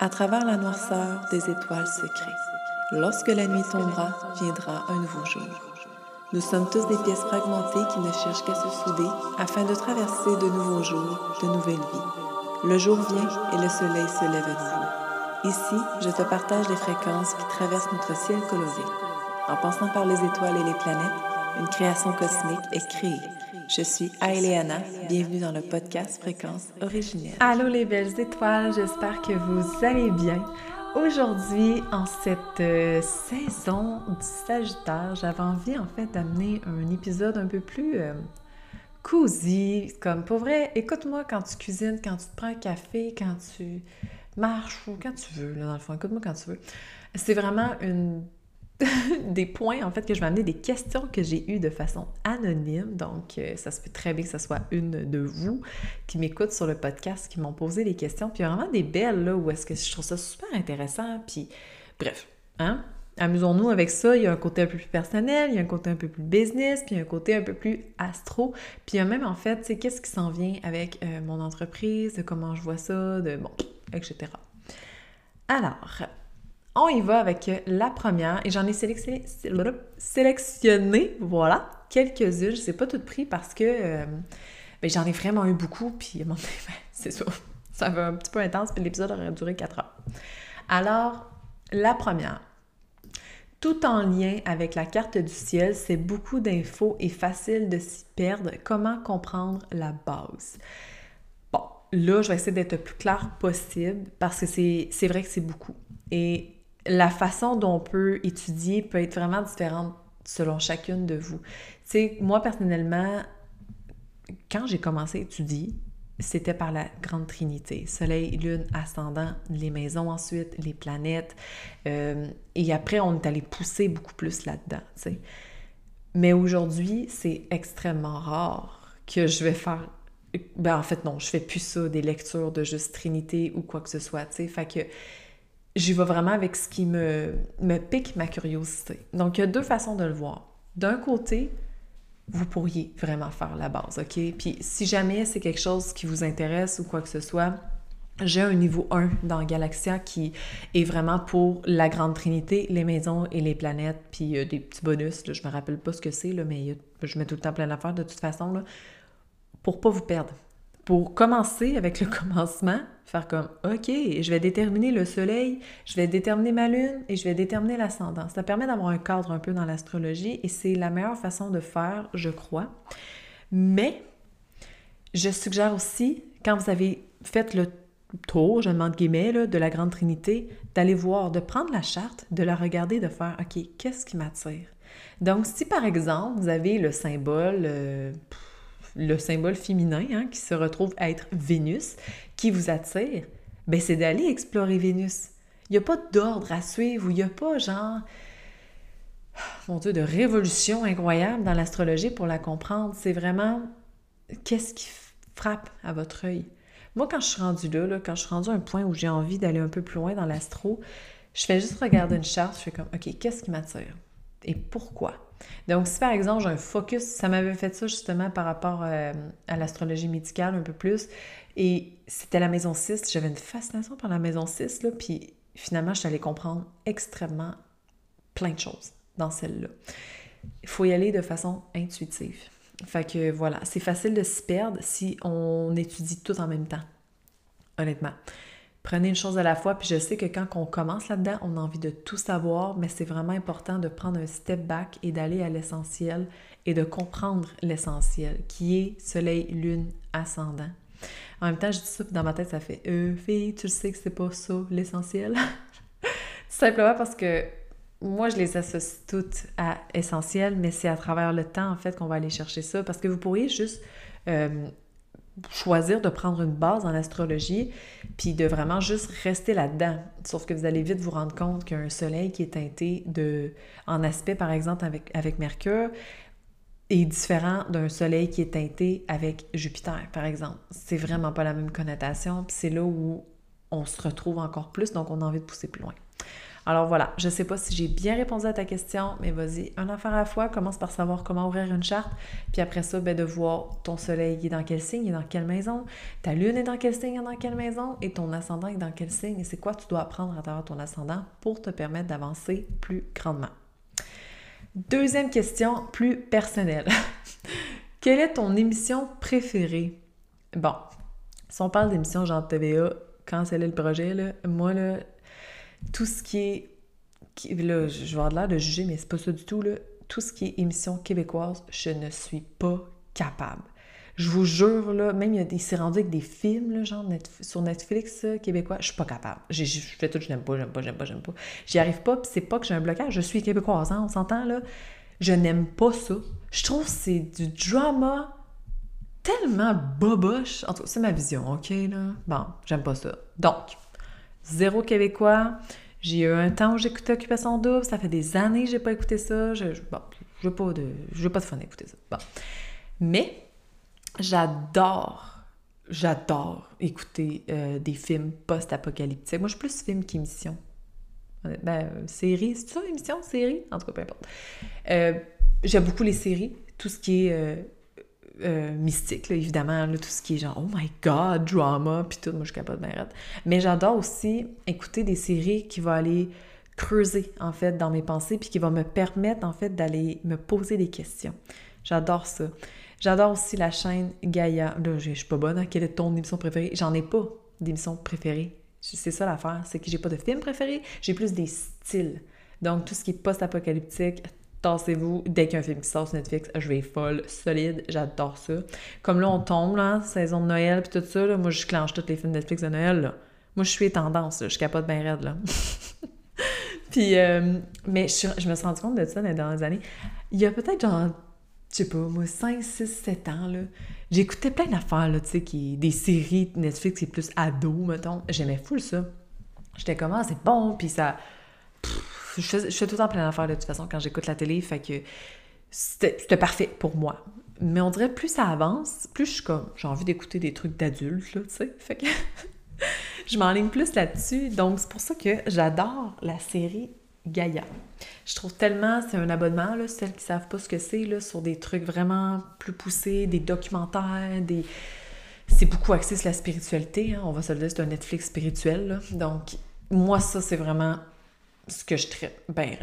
À travers la noirceur des étoiles secrètes, lorsque la nuit tombera, viendra un nouveau jour. Nous sommes tous des pièces fragmentées qui ne cherchent qu'à se souder afin de traverser de nouveaux jours, de nouvelles vies. Le jour vient et le soleil se lève à nouveau. Ici, je te partage les fréquences qui traversent notre ciel coloré. En passant par les étoiles et les planètes, une création cosmique est créée. Je suis Aileana, bienvenue dans le podcast Fréquence originelle. Allô les belles étoiles, j'espère que vous allez bien. Aujourd'hui, en cette euh, saison du Sagittaire, j'avais envie en fait d'amener un épisode un peu plus euh, cosy, comme pour vrai, écoute-moi quand tu cuisines, quand tu te prends un café, quand tu marches ou quand tu veux, là, dans le fond, écoute-moi quand tu veux. C'est vraiment une des points, en fait, que je vais amener, des questions que j'ai eues de façon anonyme. Donc, euh, ça se peut très bien que ce soit une de vous qui m'écoute sur le podcast, qui m'ont posé des questions. Puis, vraiment des belles, là, où est-ce que je trouve ça super intéressant. Puis, bref, hein? Amusons-nous avec ça. Il y a un côté un peu plus personnel, il y a un côté un peu plus business, puis un côté un peu plus astro. Puis il y a même en fait, sais, qu'est-ce qui s'en vient avec euh, mon entreprise, comment je vois ça, de bon, etc. Alors, on y va avec la première et j'en ai sélectionné, voilà, quelques-unes. Je ne sais pas toutes pris parce que euh, ben, j'en ai vraiment eu beaucoup, puis ben, c'est ça, ça va un petit peu intense, puis l'épisode aurait duré 4 heures. Alors, la première, tout en lien avec la carte du ciel, c'est beaucoup d'infos et facile de s'y perdre. Comment comprendre la base? Bon, là, je vais essayer d'être le plus clair possible parce que c'est vrai que c'est beaucoup. La façon dont on peut étudier peut être vraiment différente selon chacune de vous. Tu sais, moi personnellement, quand j'ai commencé à étudier, c'était par la grande trinité. Soleil, lune, ascendant, les maisons ensuite, les planètes. Euh, et après, on est allé pousser beaucoup plus là-dedans. Mais aujourd'hui, c'est extrêmement rare que je vais faire... Ben en fait, non, je fais plus ça, des lectures de juste trinité ou quoi que ce soit. Fait que j'y vais vraiment avec ce qui me, pique ma curiosité. Donc, il y a deux façons de le voir. D'un côté, vous pourriez vraiment faire la base, OK? Puis si jamais c'est quelque chose qui vous intéresse ou quoi que ce soit, j'ai un niveau 1 dans Galaxia qui est vraiment pour la Grande Trinité, les maisons et les planètes, puis euh, des petits bonus, là, je me rappelle pas ce que c'est, mais je mets tout le temps plein d'affaires de toute façon, là, pour pas vous perdre pour commencer avec le commencement, faire comme OK, je vais déterminer le soleil, je vais déterminer ma lune et je vais déterminer l'ascendant. Ça permet d'avoir un cadre un peu dans l'astrologie et c'est la meilleure façon de faire, je crois. Mais je suggère aussi, quand vous avez fait le tour, je demande guillemets, de la Grande Trinité, d'aller voir, de prendre la charte, de la regarder, de faire OK, qu'est-ce qui m'attire? Donc, si par exemple, vous avez le symbole. Euh, le symbole féminin hein, qui se retrouve à être Vénus, qui vous attire, ben c'est d'aller explorer Vénus. Il n'y a pas d'ordre à suivre ou il n'y a pas genre, mon Dieu, de révolution incroyable dans l'astrologie pour la comprendre. C'est vraiment qu'est-ce qui frappe à votre œil? Moi, quand je suis rendue là, quand je suis rendue à un point où j'ai envie d'aller un peu plus loin dans l'astro, je fais juste regarder une charte, je fais comme, OK, qu'est-ce qui m'attire? Et pourquoi? Donc, si par exemple j'ai un focus, ça m'avait fait ça justement par rapport euh, à l'astrologie médicale un peu plus, et c'était la maison 6, j'avais une fascination par la maison 6, là, puis finalement, je suis allée comprendre extrêmement plein de choses dans celle-là. Il faut y aller de façon intuitive. Fait que voilà, c'est facile de se perdre si on étudie tout en même temps, honnêtement. Prenez une chose à la fois, puis je sais que quand on commence là-dedans, on a envie de tout savoir, mais c'est vraiment important de prendre un step back et d'aller à l'essentiel et de comprendre l'essentiel, qui est soleil, lune, ascendant. En même temps, je dis ça, puis dans ma tête, ça fait euh, fille, tu sais que c'est pas ça l'essentiel? Simplement parce que moi, je les associe toutes à essentiel, mais c'est à travers le temps, en fait, qu'on va aller chercher ça. Parce que vous pourriez juste euh, choisir de prendre une base en astrologie, puis de vraiment juste rester là-dedans. Sauf que vous allez vite vous rendre compte qu'un soleil qui est teinté de, en aspect, par exemple, avec, avec Mercure, est différent d'un soleil qui est teinté avec Jupiter, par exemple. C'est vraiment pas la même connotation, puis c'est là où on se retrouve encore plus, donc on a envie de pousser plus loin. Alors voilà, je sais pas si j'ai bien répondu à ta question, mais vas-y, un affaire à la fois, commence par savoir comment ouvrir une charte, puis après ça, ben, de voir ton soleil est dans quel signe, il est dans quelle maison, ta lune est dans quel signe, dans quelle maison, et ton ascendant est dans quel signe, et c'est quoi tu dois apprendre à travers ton ascendant pour te permettre d'avancer plus grandement. Deuxième question, plus personnelle. Quelle est ton émission préférée? Bon, si on parle d'émission genre TVA, quand c'est le projet, moi, là, tout ce qui est. là, je vais avoir l'air de juger, mais c'est pas ça du tout. Là. Tout ce qui est émission québécoise, je ne suis pas capable. Je vous jure, là, même il c'est rendu avec des films, genre sur Netflix québécois, je suis pas capable. Je fais tout, je n'aime pas, j'aime pas, j'aime pas, j'aime pas. J'y arrive pas, puis c'est pas que j'ai un blocage, je suis québécoise, hein, on s'entend, là. Je n'aime pas ça. Je trouve que c'est du drama tellement boboche. En tout cas, c'est ma vision, OK, là? Bon, j'aime pas ça. Donc, zéro québécois. J'ai eu un temps où j'écoutais Occupation Double. Ça fait des années que j'ai pas écouté ça. Je, je veux pas de, veux pas fun écouter ça. Mais, j'adore, j'adore écouter euh, des films post-apocalyptiques. Moi, je suis plus film qu'émission. Ben, série, c'est ça, émission, série? En tout cas, peu importe. Euh, j'aime beaucoup les séries, tout ce qui est euh, euh, mystique, évidemment, tout ce qui est genre, oh my god, drama, puis tout, moi je suis capable de m'arrêter. Mais j'adore aussi écouter des séries qui vont aller creuser, en fait, dans mes pensées, puis qui vont me permettre, en fait, d'aller me poser des questions. J'adore ça. J'adore aussi la chaîne Gaïa. Là, je suis pas bonne, hein? quelle est ton émission préférée? J'en ai pas d'émission préférée. C'est ça l'affaire, c'est que j'ai pas de film préféré, j'ai plus des styles. Donc, tout ce qui est post-apocalyptique, tassez-vous, dès qu'il y a un film qui sort sur Netflix, je vais folle, solide, j'adore ça. Comme là, on tombe, là, saison de Noël, puis tout ça, là, moi, je clenche tous les films Netflix de Noël, là. Moi, je suis tendance, là, je capote bien raide, là. puis, euh, mais je, me suis rendu compte de ça dans les années. Il y a peut-être, genre, je sais pas, moi, 5, 6, 7 ans, là, j'écoutais plein d'affaires, là, tu sais, qui, des séries Netflix qui est plus ado, mettons. J'aimais full ça. J'étais comme, ah, c'est bon, puis ça je fais, tout le temps plein d'affaires de toute façon quand j'écoute la télé, fait que c'était parfait pour moi. Mais on dirait plus ça avance, plus je suis comme, j'ai envie d'écouter des trucs d'adultes, là, tu sais. Fait que je m'enligne plus là-dessus. Donc, c'est pour ça que j'adore la série Gaïa. Je trouve tellement, c'est un abonnement, là, celles qui savent pas ce que c'est, là, sur des trucs vraiment plus poussés, des documentaires, des... C'est beaucoup axé sur la spiritualité, hein. on va se le dire, c'est un Netflix spirituel. Donc, moi, ça, c'est vraiment ce que je traite bien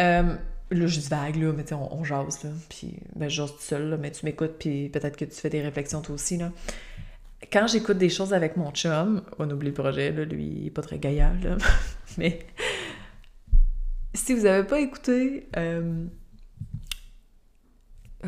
euh, là, je dis vague, là, mais on, on jase, là, puis ben, je jase tout seul, là, mais tu m'écoutes, puis peut-être que tu fais des réflexions toi aussi, là. Quand j'écoute des choses avec mon chum, on oublie le projet, là, lui, il est pas très gaillard, là, mais si vous avez pas écouté euh,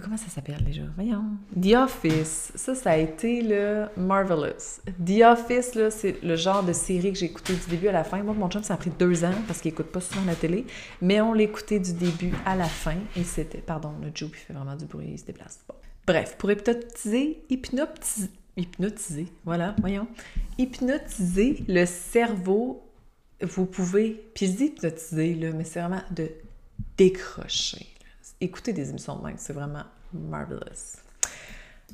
comment ça s'appelle déjà? Voyons. The Office. Ça, ça a été le Marvelous. The Office, là, c'est le genre de série que j'ai écouté du début à la fin. Moi, mon chum, ça a pris deux ans parce qu'il écoute pas souvent la télé, mais on l'écoutait du début à la fin et c'était... Pardon, le Joe, il fait vraiment du bruit, il se déplace. Bon. Bref, pour hypnotiser, hypnotiser, hypnotiser, voilà, voyons. Hypnotiser le cerveau, vous pouvez... Puis je dis hypnotiser, là, mais c'est vraiment de décrocher écouter des émissions de. C'est vraiment marvelous.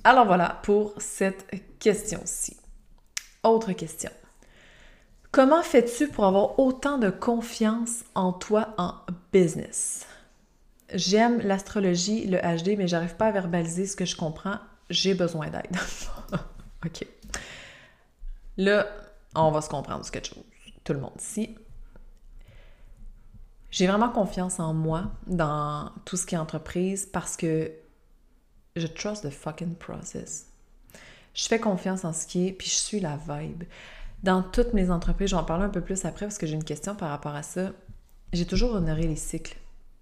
Alors voilà pour cette question-ci. Autre question. Comment fais-tu pour avoir autant de confiance en toi en business? J'aime l'astrologie, le HD, mais j'arrive pas à verbaliser ce que je comprends. J'ai besoin d'aide. OK. Là, on va se comprendre quelque chose. Tout le monde ici. J'ai vraiment confiance en moi dans tout ce qui est entreprise parce que je trust the fucking process. Je fais confiance en ce qui est, puis je suis la vibe. Dans toutes mes entreprises, j'en parler un peu plus après parce que j'ai une question par rapport à ça. J'ai toujours honoré les cycles.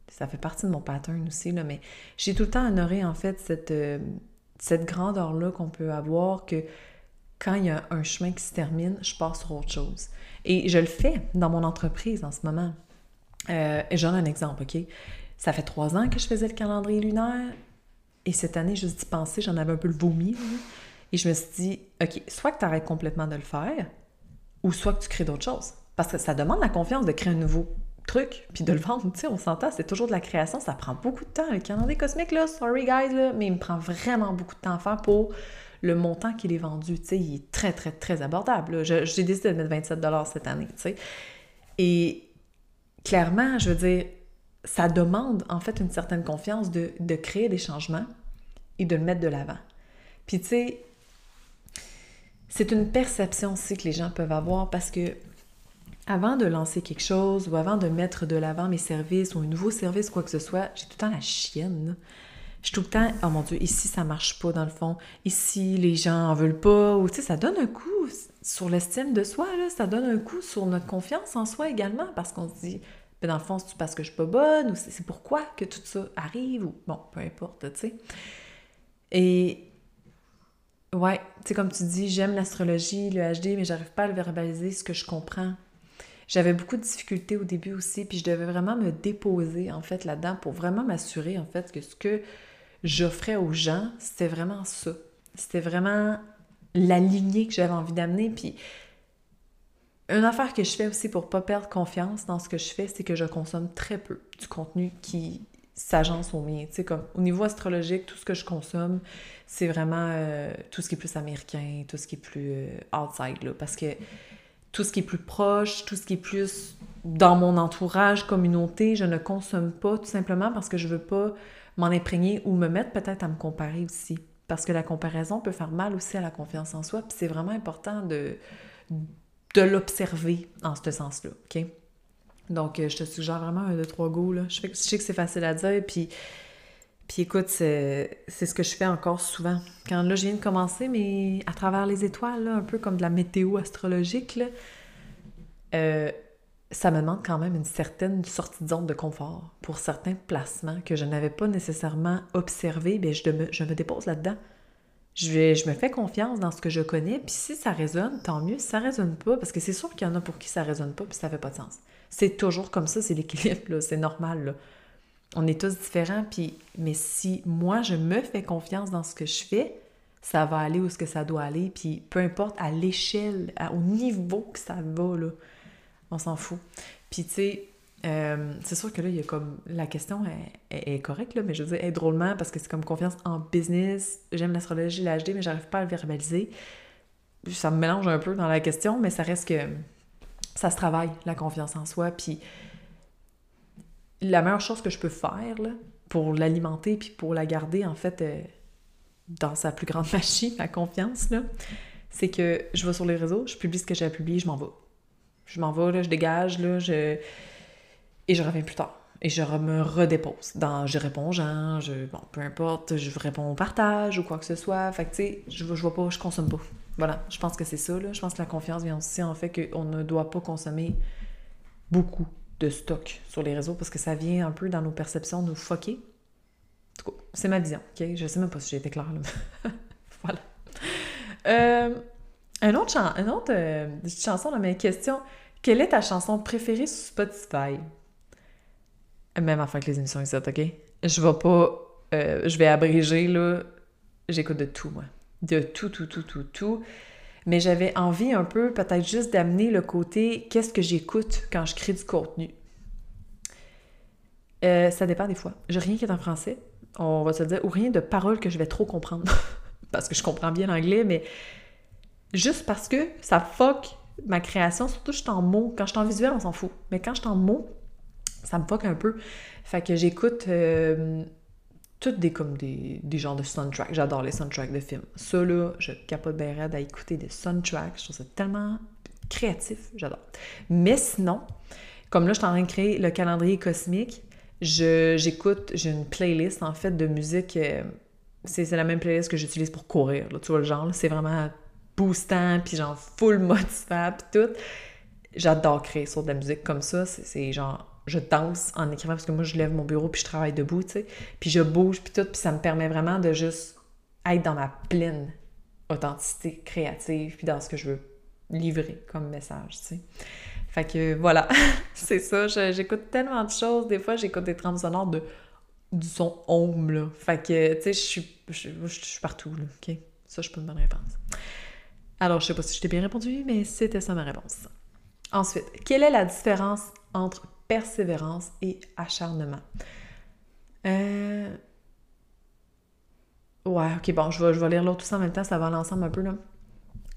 Ça fait partie de mon pattern aussi, là, mais j'ai tout le temps honoré en fait cette, euh, cette grandeur-là qu'on peut avoir que quand il y a un chemin qui se termine, je passe sur autre chose. Et je le fais dans mon entreprise en ce moment. Euh, J'en ai un exemple, OK? Ça fait trois ans que je faisais le calendrier lunaire et cette année, juste d'y penser, j'en avais un peu le vomi. Et je me suis dit, OK, soit que tu arrêtes complètement de le faire ou soit que tu crées d'autres choses. Parce que ça demande la confiance de créer un nouveau truc puis de le vendre. Tu sais, on s'entend, c'est toujours de la création, ça prend beaucoup de temps. Le calendrier cosmique, là, sorry guys, là, mais il me prend vraiment beaucoup de temps à faire pour le montant qu'il est vendu. Tu sais, il est très, très, très abordable. J'ai décidé de mettre 27 cette année, tu sais. Et clairement, je veux dire, ça demande en fait une certaine confiance de, créer des changements et de le mettre de l'avant. Puis tu sais, c'est une perception aussi que les gens peuvent avoir parce que avant de lancer quelque chose ou avant de mettre de l'avant mes services ou un nouveau service, quoi que ce soit, j'ai tout le temps la chienne. Je suis tout le temps, oh mon Dieu, ici ça marche pas dans le fond, ici les gens en veulent pas, ou tu sais, ça donne un coup sur l'estime de soi, là, ça donne un coup sur notre confiance en soi également, parce qu'on se dit, ben dans le fond, c'est parce que je suis pas bonne, ou c'est pourquoi que tout ça arrive, ou bon, peu importe, tu sais. Et ouais, tu sais, comme tu dis, j'aime l'astrologie, le HD, mais j'arrive pas à le verbaliser, ce que je comprends. J'avais beaucoup de difficultés au début aussi, puis je devais vraiment me déposer en fait là-dedans pour vraiment m'assurer en fait que ce que j'offrais aux gens, c'était vraiment ça. C'était vraiment la lignée que j'avais envie d'amener. Puis une affaire que je fais aussi pour pas perdre confiance dans ce que je fais, c'est que je consomme très peu du contenu qui s'agence au mien. Tu sais, comme au niveau astrologique, tout ce que je consomme, c'est vraiment euh, tout ce qui est plus américain, tout ce qui est plus euh, outside, là. Parce que tout ce qui est plus proche, tout ce qui est plus dans mon entourage, communauté, je ne consomme pas tout simplement parce que je veux pas m'en imprégner ou me mettre peut-être à me comparer aussi. Parce que la comparaison peut faire mal aussi à la confiance en soi, puis c'est vraiment important de, de l'observer en ce sens-là, OK? Donc, euh, je te suggère vraiment un, deux, trois go, là. Je sais, que c'est facile à dire, puis puis écoute, c'est ce que je fais encore souvent. Quand là, je viens de commencer, mais à travers les étoiles, un peu comme de la météo astrologique, là, euh, ça me demande quand même une certaine sortie de zone de confort pour certains placements que je n'avais pas nécessairement observés. Bien, je me, dépose là-dedans. Je, me fais confiance dans ce que je connais, puis si ça résonne, tant mieux. Si ça résonne pas, parce que c'est sûr qu'il y en a pour qui ça résonne pas, puis ça fait pas de sens. C'est toujours comme ça, c'est l'équilibre, c'est normal. On est tous différents, puis mais si moi je me fais confiance dans ce que je fais, ça va aller où ce ça doit aller, puis peu importe à l'échelle, au niveau que ça va, là, on s'en fout. Puis tu sais, euh, c'est sûr que là, il y a comme. La question est, correcte, là, mais je veux dire, est drôlement, parce que c'est comme confiance en business. J'aime l'astrologie, l'HD, mais j'arrive pas à le verbaliser. Ça me mélange un peu dans la question, mais ça reste que. Ça se travaille, la confiance en soi. Puis la meilleure chose que je peux faire pour l'alimenter puis pour la garder en fait euh, dans sa plus grande machine, ma confiance, c'est que je vais sur les réseaux, je publie ce que j'ai à publier, je m'en vais. Je m'en vais, là, je dégage, là, je... et je reviens plus tard. Et je me redépose. Dans, je réponds aux gens, je, bon, peu importe, je réponds au partage ou quoi que ce soit. Fait que, tu sais, je, je vois pas, je consomme pas. Voilà, je pense que c'est ça, là. Je pense que la confiance vient aussi en fait qu'on ne doit pas consommer beaucoup de stock sur les réseaux parce que ça vient un peu dans nos perceptions nous foquer. C'est ma vision, ok? Je sais même pas si j'ai été claire là. voilà. Euh, autre, une autre euh, chanson dans mes questions. Quelle est ta chanson préférée sur Spotify? Même afin que les émissions ici, ok? Je vais pas. Euh, je vais abréger là. J'écoute de tout, moi. De tout, tout, tout, tout, tout mais j'avais envie un peu peut-être juste d'amener le côté qu'est-ce que j'écoute quand je crée du contenu? Euh, ça dépend des fois. J'ai rien qui est en français, on va se dire, ou rien de paroles que je vais trop comprendre. parce que je comprends bien l'anglais, mais juste parce que ça fuck ma création, surtout je suis en mots. Quand je suis en visuel, on s'en fout. Mais quand je suis en mots, ça me fuck un peu. Fait que j'écoute euh, toutes des comme des, des genres de soundtracks. J'adore les soundtracks de films. Ça là, je capote bien raide à écouter des soundtracks. Je trouve ça tellement créatif, j'adore. Mais sinon, comme là, je suis en train de créer le calendrier cosmique, j'écoute, j'ai une playlist en fait de musique. Euh, c'est la même playlist que j'utilise pour courir. Là, tu vois le genre, c'est vraiment boostant, puis genre full motivant, puis tout. J'adore créer sur de la musique comme ça. C'est genre je danse en écrivant parce que moi, je lève mon bureau puis je travaille debout, tu sais. Puis je bouge puis tout, puis ça me permet vraiment de juste être dans ma pleine authenticité créative puis dans ce que je veux livrer comme message, tu sais. Fait que voilà, c'est ça. J'écoute tellement de choses. Des fois, j'écoute des trames sonores de, du son home, là. Fait que, tu sais, je suis, partout, là, OK? Ça, je peux me une réponse. Alors, je sais pas si je t'ai bien répondu, mais c'était ça ma réponse. Ensuite, quelle est la différence entre persévérance et acharnement? Euh... Ouais, ok, bon, je vais, je vais lire l'autre tout ça en même temps, ça va l'ensemble un peu là.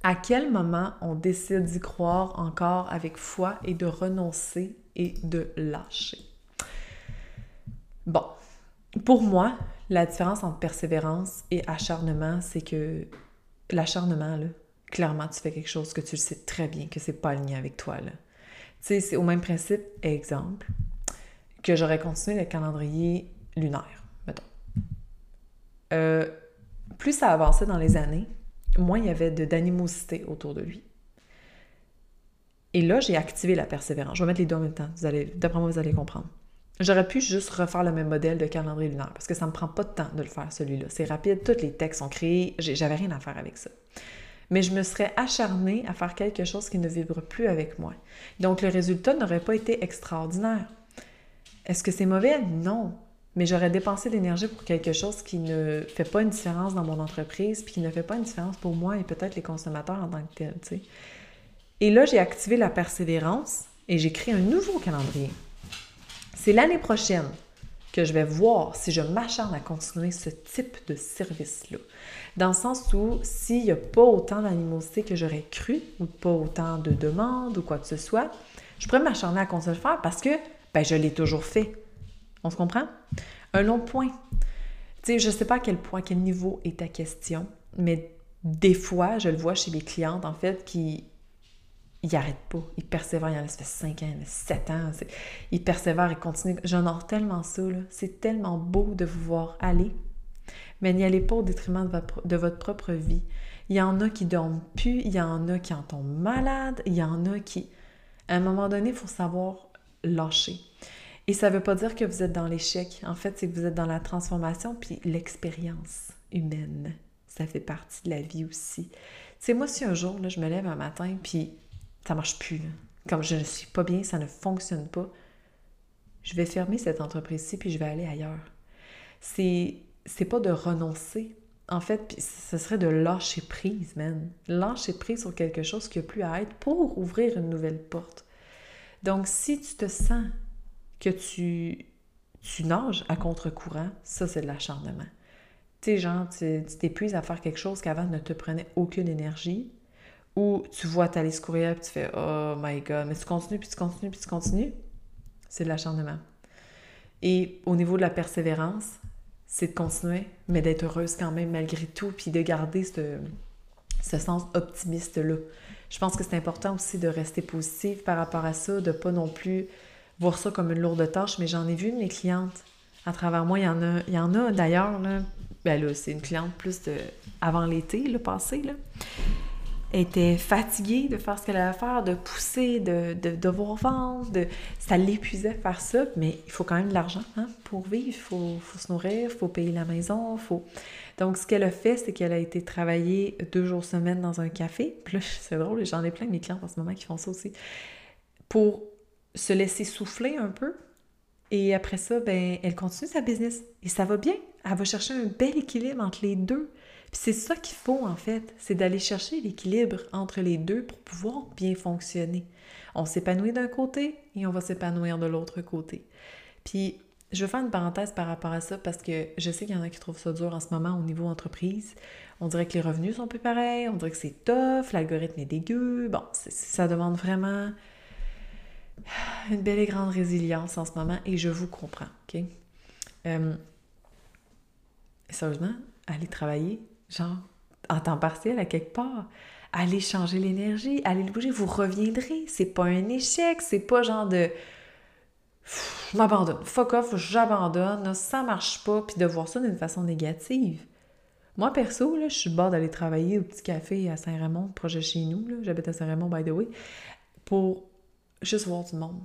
À quel moment on décide d'y croire encore avec foi et de renoncer et de lâcher? Bon, pour moi, la différence entre persévérance et acharnement, c'est que l'acharnement, là, clairement, tu fais quelque chose que tu sais très bien que c'est pas aligné avec toi, là. Tu sais, c'est au même principe, exemple, que j'aurais continué le calendrier lunaire, mettons. Euh, plus ça avançait dans les années, moins il y avait d'animosité autour de lui. Et là, j'ai activé la persévérance. Je vais mettre les deux en même temps. Vous allez, d'après moi, vous allez comprendre. J'aurais pu juste refaire le même modèle de calendrier lunaire parce que ça ne me prend pas de temps de le faire, celui-là. C'est rapide, tous les textes sont créés, j'avais rien à faire avec ça. Mais je me serais acharnée à faire quelque chose qui ne vibre plus avec moi. Donc, le résultat n'aurait pas été extraordinaire. Est-ce que c'est mauvais? Non. Mais j'aurais dépensé l'énergie pour quelque chose qui ne fait pas une différence dans mon entreprise, puis qui ne fait pas une différence pour moi et peut-être les consommateurs en tant que tels. Et là, j'ai activé la persévérance et j'ai créé un nouveau calendrier. C'est l'année prochaine que je vais voir si je m'acharne à continuer ce type de service-là. Dans le sens où s'il n'y a pas autant d'animosité que j'aurais cru, ou pas autant de demandes ou quoi que ce soit, je pourrais m'acharner à continuer le faire parce que ben, je l'ai toujours fait. On se comprend? Un long point. Tu sais, je ne sais pas à quel point, à quel niveau est ta question, mais des fois, je le vois chez mes clientes, en fait, qui il n'arrête pas. Il persévère. Il en a, fait 5 ans, 7 ans. Il persévère et continue. J'honore tellement ça. C'est tellement beau de vous voir aller. Mais n'y allez pas au détriment de votre, propre vie. Il y en a qui dorment plus. Il y en a qui en tombent malades. Il y en a qui... À un moment donné, il faut savoir lâcher. Et ça ne veut pas dire que vous êtes dans l'échec. En fait, c'est que vous êtes dans la transformation puis l'expérience humaine. Ça fait partie de la vie aussi. C'est moi, si un jour, je me lève un matin puis ça marche plus. Comme je ne suis pas bien, ça ne fonctionne pas. Je vais fermer cette entreprise-ci puis je vais aller ailleurs. C'est c'est pas de renoncer. En fait, ce serait de lâcher prise, man. Lâcher prise sur quelque chose qui n'a plus à être pour ouvrir une nouvelle porte. Donc, si tu te sens que tu, tu nages à contre-courant, ça, c'est de l'acharnement. Tu sais, genre, tu t'épuises à faire quelque chose qu'avant ne te prenait aucune énergie, ou tu vois ta liste courriel et tu fais Oh my god, mais tu continues, puis tu continues, puis tu continues, c'est de l'acharnement. Et au niveau de la persévérance, c'est de continuer, mais d'être heureuse quand même malgré tout, puis de garder ce, ce sens optimiste-là. Je pense que c'est important aussi de rester positive par rapport à ça, de pas non plus voir ça comme une lourde tâche, mais j'en ai vu mes clientes à travers moi. Il y en a, a d'ailleurs, là, ben là, c'est une cliente plus de, avant l'été, le passé, là était fatiguée de faire ce qu'elle avait à faire, de pousser, de, de, devoir vendre, de... ça l'épuisait faire ça, mais il faut quand même de l'argent hein, pour vivre, il faut, faut, se nourrir, il faut payer la maison, faut... Donc, ce qu'elle a fait, c'est qu'elle a été travailler deux jours semaine dans un café. Puis c'est drôle, j'en ai plein de mes clients en ce moment qui font ça aussi, pour se laisser souffler un peu. Et après ça, ben, elle continue sa business. Et ça va bien. Elle va chercher un bel équilibre entre les deux c'est ça qu'il faut en fait, c'est d'aller chercher l'équilibre entre les deux pour pouvoir bien fonctionner. On s'épanouit d'un côté et on va s'épanouir de l'autre côté. Puis je vais faire une parenthèse par rapport à ça parce que je sais qu'il y en a qui trouvent ça dur en ce moment au niveau entreprise. On dirait que les revenus sont plus pareils, on dirait que c'est tough, l'algorithme est dégueu. Bon, ça demande vraiment une belle et grande résilience en ce moment et je vous comprends, OK? Euh, sérieusement, aller travailler, genre en temps partiel à quelque part. Allez changer l'énergie, allez le bouger, vous reviendrez. C'est pas un échec, c'est pas genre de je m'abandonne, fuck off, j'abandonne, ça marche pas, puis de voir ça d'une façon négative. Moi, perso, là, je suis bord d'aller travailler au petit café à Saint-Raymond, projet chez nous, j'habite à Saint-Raymond, by the way, pour juste voir du monde.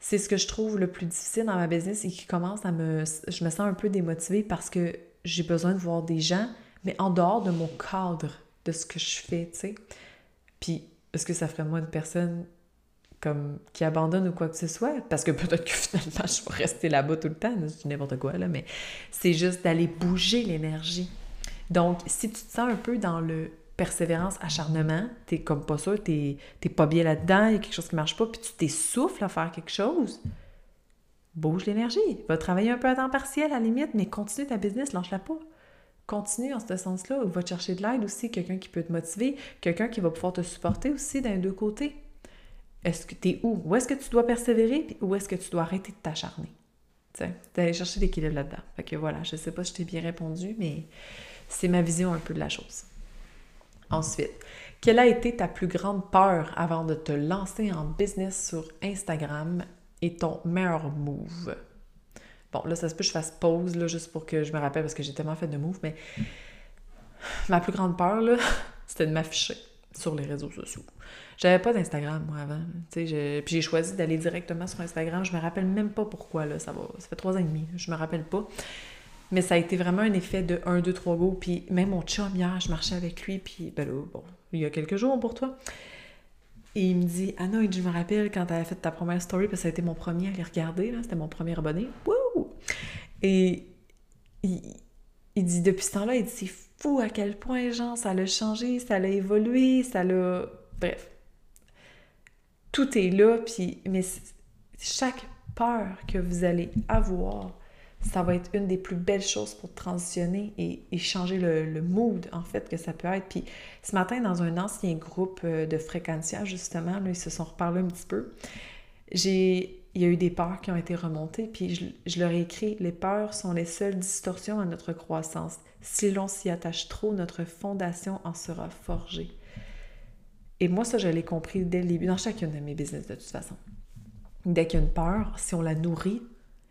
C'est ce que je trouve le plus difficile dans ma business et qui commence à me... Je me sens un peu démotivée parce que j'ai besoin de voir des gens mais en dehors de mon cadre de ce que je fais, tu sais. Puis, est-ce que ça ferait moi une personne qui abandonne ou quoi que ce soit? Parce que peut-être que finalement, je vais rester là-bas tout le temps, c'est n'importe quoi, là, mais c'est juste d'aller bouger l'énergie. Donc, si tu te sens un peu dans le persévérance, acharnement, t'es comme pas sûr, t'es, pas bien là-dedans, il y a quelque chose qui marche pas, puis tu t'essouffles à faire quelque chose, bouge l'énergie. Va travailler un peu à temps partiel à la limite, mais continue ta business, lâche-la pas continue en ce sens-là. Va te chercher de l'aide aussi, quelqu'un qui peut te motiver, quelqu'un qui va pouvoir te supporter aussi d'un deux côtés. Est-ce que tu où? Où est-ce que tu dois persévérer, où est-ce que tu dois arrêter de t'acharner? D'aller chercher l'équilibre là-dedans. Fait que voilà, je sais pas si je t'ai bien répondu, mais c'est ma vision un peu de la chose. Ensuite, quelle a été ta plus grande peur avant de te lancer en business sur Instagram et ton meilleur move? Bon, là, ça se peut que je fasse pause, là, juste pour que je me rappelle, parce que j'ai tellement fait de moves, mais ma plus grande peur, là, c'était de m'afficher sur les réseaux sociaux. J'avais pas d'Instagram, moi, avant. Puis j'ai choisi d'aller directement sur Instagram. Je me rappelle même pas pourquoi, là. Ça, va, ça fait trois ans et demi. Je me rappelle pas. Mais ça a été vraiment un effet de 1, 2, 3 go. Puis même mon chum, hier, je marchais avec lui, puis ben là, bon, il y a quelques jours pour toi. Et il me dit, Anna, je me rappelle quand tu avais fait ta première story, parce que ça a été mon premier à les regarder, c'était mon premier abonné. Wouh! Et il, il, dit, depuis ce temps-là, il dit, c'est fou à quel point, genre, ça l'a changé, ça l'a évolué, ça l'a. Bref. Tout est là, puis. Mais chaque peur que vous allez avoir, ça va être une des plus belles choses pour transitionner et, changer le, mood, en fait, que ça peut être. Puis ce matin, dans un ancien groupe euh, de fréquentia, justement, là, ils se sont reparlés un petit peu. Il y a eu des peurs qui ont été remontées, puis je, je leur ai écrit Les peurs sont les seules distorsions à notre croissance. Si l'on s'y attache trop, notre fondation en sera forgée. Et moi, ça, je l'ai compris dès le début, dans chacune de mes business, de toute façon. Dès qu'il y a une peur, si on la nourrit,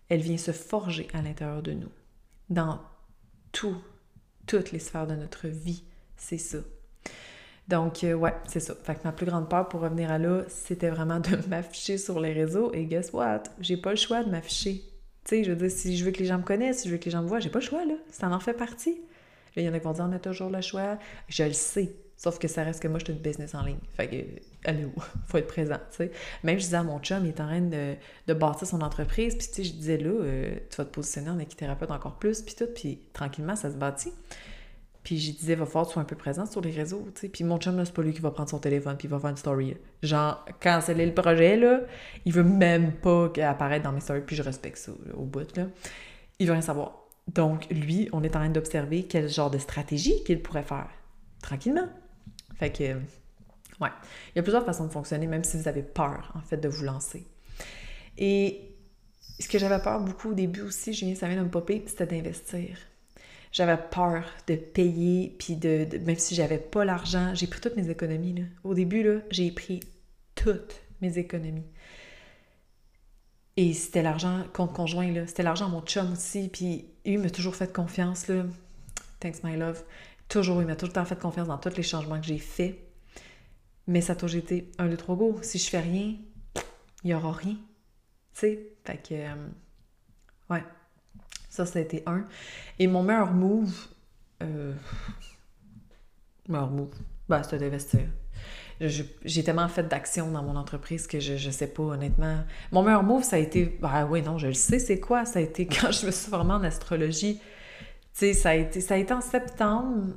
elle vient se forger à l'intérieur de nous. Dans tout, toutes les sphères de notre vie, c'est ça. Donc, euh, ouais, c'est ça. Fait que ma plus grande peur pour revenir à là, c'était vraiment de m'afficher sur les réseaux. Et guess what? J'ai pas le choix de m'afficher. Tu sais, je veux dire, si je veux que les gens me connaissent, si je veux que les gens me voient, j'ai pas le choix, là. Ça en fait partie. il y en a qui vont dire, on a toujours le choix. Je le sais. Sauf que ça reste que moi, je suis une business en ligne. Fait que, allez où? Faut être présent, tu sais. Même je disais à mon chum, il est en train de, de bâtir son entreprise, puis tu sais, je disais là, euh, tu vas te positionner en équithérapeute encore plus, puis tout, puis tranquillement, ça se bâtit. Puis je disais, va falloir que tu sois un peu présent sur les réseaux, tu sais. Puis mon chum, là, c'est pas lui qui va prendre son téléphone, puis il va faire une story. Genre, canceller le projet, là, il veut même pas apparaître dans mes stories, puis je respecte ça, au bout, là. Il veut rien savoir. Donc, lui, on est en train d'observer quel genre de stratégie qu'il pourrait faire. Tranquillement. Fait que, ouais, il y a plusieurs façons de fonctionner, même si vous avez peur, en fait, de vous lancer. Et ce que j'avais peur beaucoup au début aussi, Julien, ça vient de me popper, c'était d'investir. J'avais peur de payer, puis de, même si j'avais pas l'argent, j'ai pris toutes mes économies. Là. Au début, j'ai pris toutes mes économies. Et c'était l'argent conjoint. C'était l'argent mon chum aussi, puis lui m'a toujours fait confiance, là. Thanks, my love. Toujours, il m'a temps fait confiance dans tous les changements que j'ai faits. Mais ça a toujours été un, deux, trois go. Si je fais rien, il n'y aura rien. Tu sais? Fait que. Euh, ouais. Ça, ça a été un. Et mon meilleur move. Euh, meilleur move. Ben, c'était d'investir. J'ai tellement fait d'actions dans mon entreprise que je, je sais pas, honnêtement. Mon meilleur move, ça a été. Ben oui, non, je le sais, c'est quoi? Ça a été quand je me suis formée en astrologie sais, ça a été, ça a été en septembre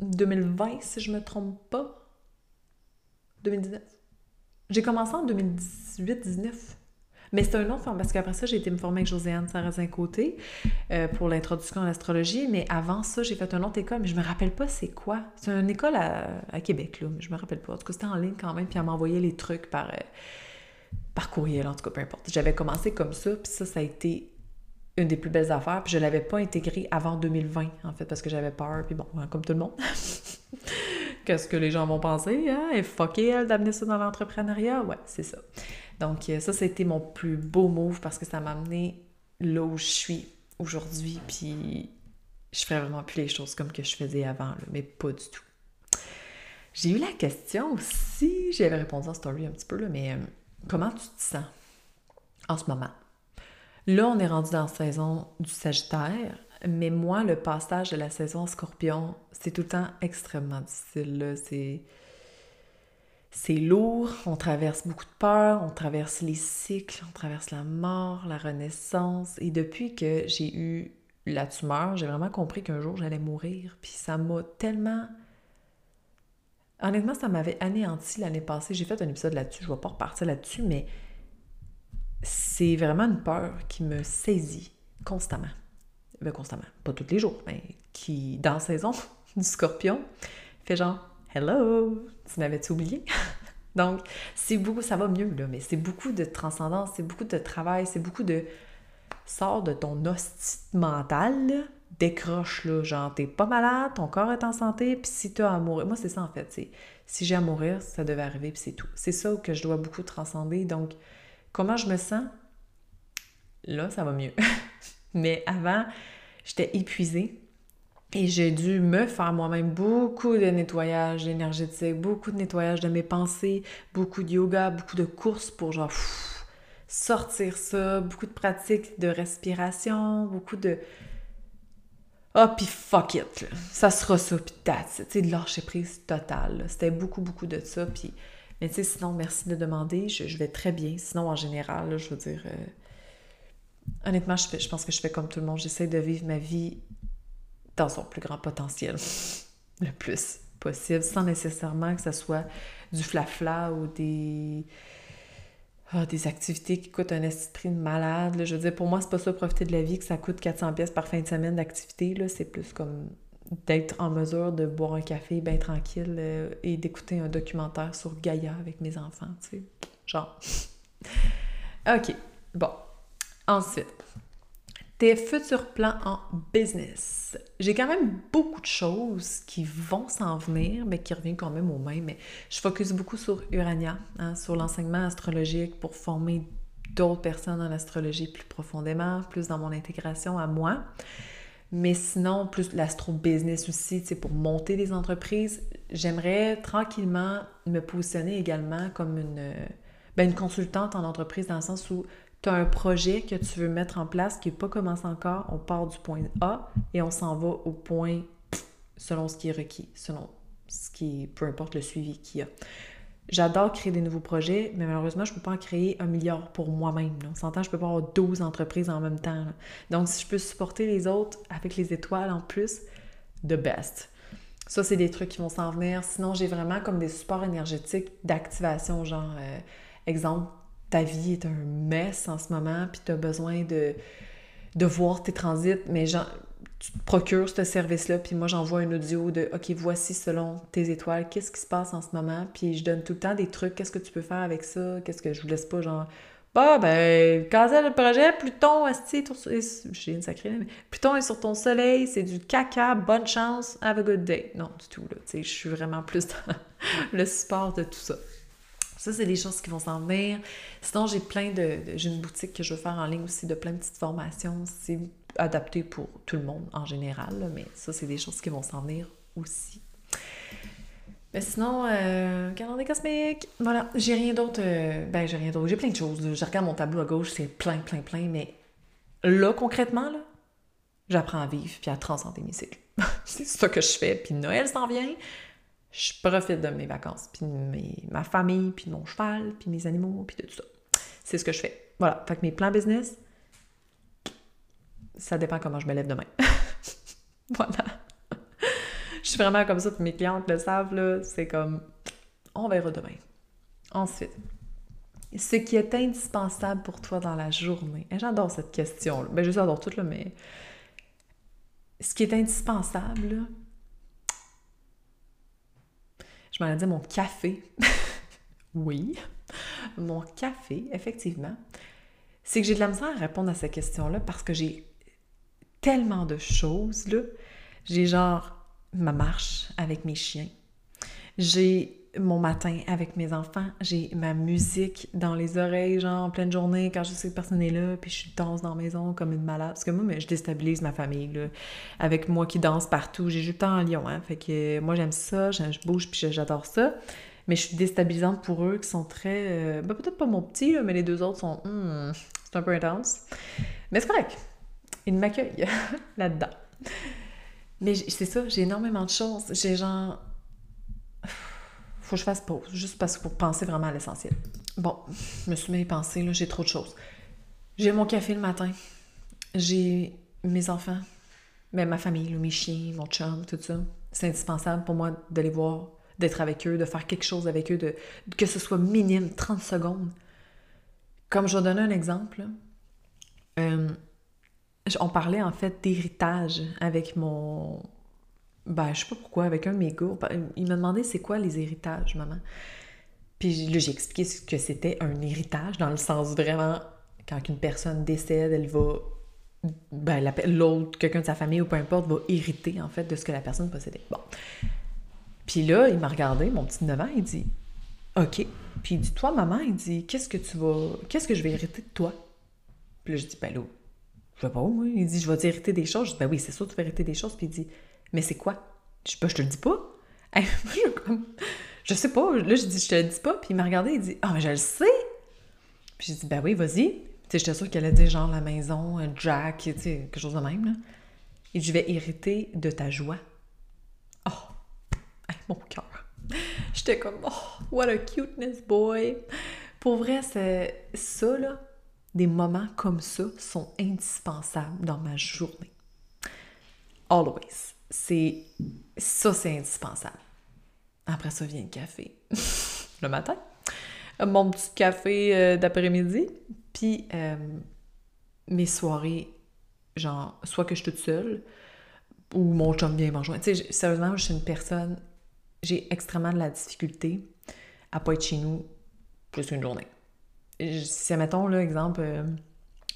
2020, si je me trompe pas. 2019. J'ai commencé en 2018-19. Mais c'est un autre forme, parce qu'après ça, j'ai été me former avec Josiane Sarrazin-Côté euh, pour l'introduction à l'astrologie. Mais avant ça, j'ai fait une autre école, mais je me rappelle pas c'est quoi. C'est une école à, Québec, là, mais je me rappelle pas. En tout cas, c'était en ligne quand même, puis elle m'envoyait les trucs par, euh, par courriel, en tout cas, peu importe. J'avais commencé comme ça, puis ça, ça a été une des plus belles affaires. Puis je l'avais pas intégrée avant 2020, en fait, parce que j'avais peur. Puis bon, comme tout le monde. Qu'est-ce que les gens vont penser? Hein? Elle, d'amener ça dans l'entrepreneuriat? Ouais, c'est ça. Donc, euh, ça, c'était mon plus beau move parce que ça m'a amené là où je suis aujourd'hui. Puis, je ferais vraiment plus les choses comme que je faisais avant, mais pas du tout. J'ai eu la question aussi, j'avais répondu en story un petit peu, là, mais euh, comment tu te sens en ce moment? Là, on est rendu dans la saison du Sagittaire, mais moi, le passage de la saison Scorpion, c'est tout le temps extrêmement difficile. C'est c'est lourd, on traverse beaucoup de peurs, on traverse les cycles, on traverse la mort, la renaissance. Et depuis que j'ai eu la tumeur, j'ai vraiment compris qu'un jour j'allais mourir. Puis ça m'a tellement. Honnêtement, ça m'avait anéanti l'année passée. J'ai fait un épisode là-dessus, je ne vais pas repartir là-dessus, mais c'est vraiment une peur qui me saisit constamment. Ben, constamment, pas tous les jours, mais qui, dans la saison du scorpion, fait genre Hello, tu m'avais-tu oublié? Donc, c'est beaucoup, ça va mieux, là, mais c'est beaucoup de transcendance, c'est beaucoup de travail, c'est beaucoup de. Sors de ton hostie mental, décroche, là, genre, t'es pas malade, ton corps est en santé, puis si t'as à mourir. Moi, c'est ça, en fait, si j'ai à mourir, ça devait arriver, puis c'est tout. C'est ça que je dois beaucoup transcender. Donc, comment je me sens? Là, ça va mieux. mais avant, j'étais épuisée. Et j'ai dû me faire moi-même beaucoup de nettoyage énergétique, beaucoup de nettoyage de mes pensées, beaucoup de yoga, beaucoup de courses pour genre sortir ça, beaucoup de pratiques de respiration, beaucoup de ah, oh, puis fuck it, ça sera ça, puis that's sais, de lâcher prise totale. C'était beaucoup, beaucoup de ça. Puis, mais tu sais, sinon, merci de demander. Je, vais très bien. Sinon, en général, je veux dire, euh, honnêtement, je, je pense que je fais comme tout le monde. J'essaie de vivre ma vie dans son plus grand potentiel, le plus possible, sans nécessairement que ce soit du flafla ou des, ah, des activités qui coûtent un esprit de malade. Je veux dire, pour moi, c'est pas ça profiter de la vie que ça coûte 400 pièces par fin de semaine d'activité. C'est plus comme d'être en mesure de boire un café bien tranquille euh, et d'écouter un documentaire sur Gaïa avec mes enfants, tu sais. Genre. OK. Bon. Ensuite, tes futurs plans en business. J'ai quand même beaucoup de choses qui vont s'en venir, mais qui reviennent quand même au même. Mais je focus beaucoup sur Urania, hein, sur l'enseignement astrologique pour former d'autres personnes en astrologie plus profondément, plus dans mon intégration à moi. Mais sinon, plus l'astro-business aussi, c'est pour monter des entreprises. J'aimerais tranquillement me positionner également comme une, ben, une consultante en entreprise dans le sens où tu as un projet que tu veux mettre en place qui n'est pas commencé encore, on part du point A et on s'en va au point selon ce qui est requis, selon ce qui peu importe le suivi qu'il y a. J'adore créer des nouveaux projets, mais malheureusement, je ne peux pas en créer un milliard pour moi-même. On s'entend, je ne peux pas avoir 12 entreprises en même temps. Donc, si je peux supporter les autres avec les étoiles en plus, the best. Ça, c'est des trucs qui vont s'en venir. Sinon, j'ai vraiment comme des supports énergétiques d'activation, genre, euh, exemple, ta vie est un mess en ce moment, puis tu as besoin de, de voir tes transits, mais genre, tu te procures ce service-là, puis moi j'envoie un audio de OK, voici selon tes étoiles, qu'est-ce qui se passe en ce moment, puis je donne tout le temps des trucs, qu'est-ce que tu peux faire avec ça, qu'est-ce que je vous laisse pas, genre, bah ben, cancel le projet, Pluton, est j'ai une sacrée, Pluton est sur ton soleil, c'est du caca, bonne chance, have a good day. Non, du tout, là, tu sais, je suis vraiment plus dans le support de tout ça. Ça, c'est des choses qui vont s'en venir. Sinon, j'ai plein de, J'ai une boutique que je veux faire en ligne aussi de plein de petites formations. C'est adapté pour tout le monde en général, mais ça, c'est des choses qui vont s'en venir aussi. Mais sinon, euh, calendrier cosmique. Voilà, j'ai rien d'autre. Euh, ben, j'ai rien d'autre. J'ai plein de choses. Je regarde mon tableau à gauche, c'est plein, plein, plein. Mais là, concrètement, là, j'apprends à vivre puis à transcender mes cycles. c'est ça que je fais. Puis Noël s'en vient je profite de mes vacances, puis de ma famille, puis mon cheval, puis mes animaux, puis de tout ça. C'est ce que je fais. Voilà. Fait que mes plans business, ça dépend comment je me lève demain. voilà. je suis vraiment comme ça, puis mes clientes le savent, là. C'est comme, on verra demain. Ensuite, ce qui est indispensable pour toi dans la journée. Et j'adore cette question-là. Ben, je adore tout, là, mais ce qui est indispensable, je m'en ai dit mon café. oui, mon café, effectivement. C'est que j'ai de la misère à répondre à cette question-là parce que j'ai tellement de choses, là. J'ai genre ma marche avec mes chiens. J'ai mon matin avec mes enfants, j'ai ma musique dans les oreilles, genre en pleine journée, quand je sais que personne n'est là, puis je danse dans la maison comme une malade. Parce que moi, je déstabilise ma famille, là, avec moi qui danse partout. J'ai juste temps en Lyon, hein. Fait que moi, j'aime ça, je bouge, puis j'adore ça. Mais je suis déstabilisante pour eux, qui sont très. Euh, ben, peut-être pas mon petit, mais les deux autres sont. Hmm, c'est un peu intense. Mais c'est correct. Ils m'accueillent là-dedans. Mais c'est ça, j'ai énormément de choses. J'ai genre que je fasse pause, juste parce que pour penser vraiment à l'essentiel. Bon, je me suis mis à penser, là, j'ai trop de choses. J'ai mon café le matin, j'ai mes enfants, mais ma famille, mes chiens, mon chum, tout ça. C'est indispensable pour moi de les voir, d'être avec eux, de faire quelque chose avec eux, de, que ce soit minime, 30 secondes. Comme je vais donner un exemple, euh, on parlait en fait d'héritage avec mon, ben, je sais pas pourquoi, avec un de gars, il m'a demandé c'est quoi les héritages, maman? Puis là, j'ai expliqué ce que c'était un héritage, dans le sens vraiment, quand une personne décède, elle va. Ben, l'autre, quelqu'un de sa famille ou peu importe, va hériter, en fait, de ce que la personne possédait. Bon. Puis là, il m'a regardé, mon petit 9 ans, il dit OK. Puis il dit Toi, maman, il dit Qu'est-ce que tu vas. Qu'est-ce que je vais hériter de toi? Puis là, je dis Ben là, je sais pas, moi. Il dit Je vais t'hériter des choses. Je Ben oui, c'est sûr, tu vas hériter des choses. Puis il dit Mais c'est quoi? Je dis pas, je te le dis pas. je, sais pas. Là, je dis Je te le dis pas. Puis il m'a regardé, il dit Ah, mais je le sais. Puis j'ai dit Ben oui, vas-y. Tu sais, j'étais sûre qu'elle allait dire genre la maison, Jack, tu sais, quelque chose de même. Et je vais hériter de ta joie. Oh, mon cœur. J'étais comme, oh, what a cuteness boy. Pour vrai, c'est ça, là, des moments comme ça sont indispensables dans ma journée. Always. C'est ça, c'est indispensable. Après ça vient le café. le matin. Mon petit café euh, d'après-midi. Puis euh, mes soirées, genre, soit que je suis toute seule, ou mon chum vient m'en Tu sérieusement, je suis une personne j'ai extrêmement de la difficulté à pas être chez nous plus qu'une journée. Si, mettons, là, exemple, euh,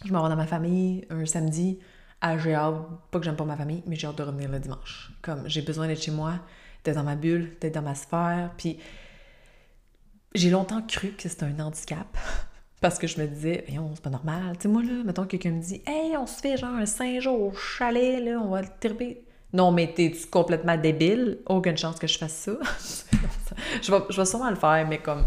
je m'en vais dans ma famille un samedi, ah, j'ai hâte, pas que j'aime pas ma famille, mais j'ai hâte de revenir le dimanche. Comme, j'ai besoin d'être chez moi, d'être dans ma bulle, d'être dans ma sphère, puis j'ai longtemps cru que c'était un handicap, parce que je me disais, on c'est pas normal. Tu sais, moi, là, mettons, quelqu'un me dit, hey, on se fait genre un 5 jours au chalet, là, on va le triper. Non, mais t'es-tu complètement débile? Aucune chance que je fasse ça. je, vais, je vais sûrement le faire, mais comme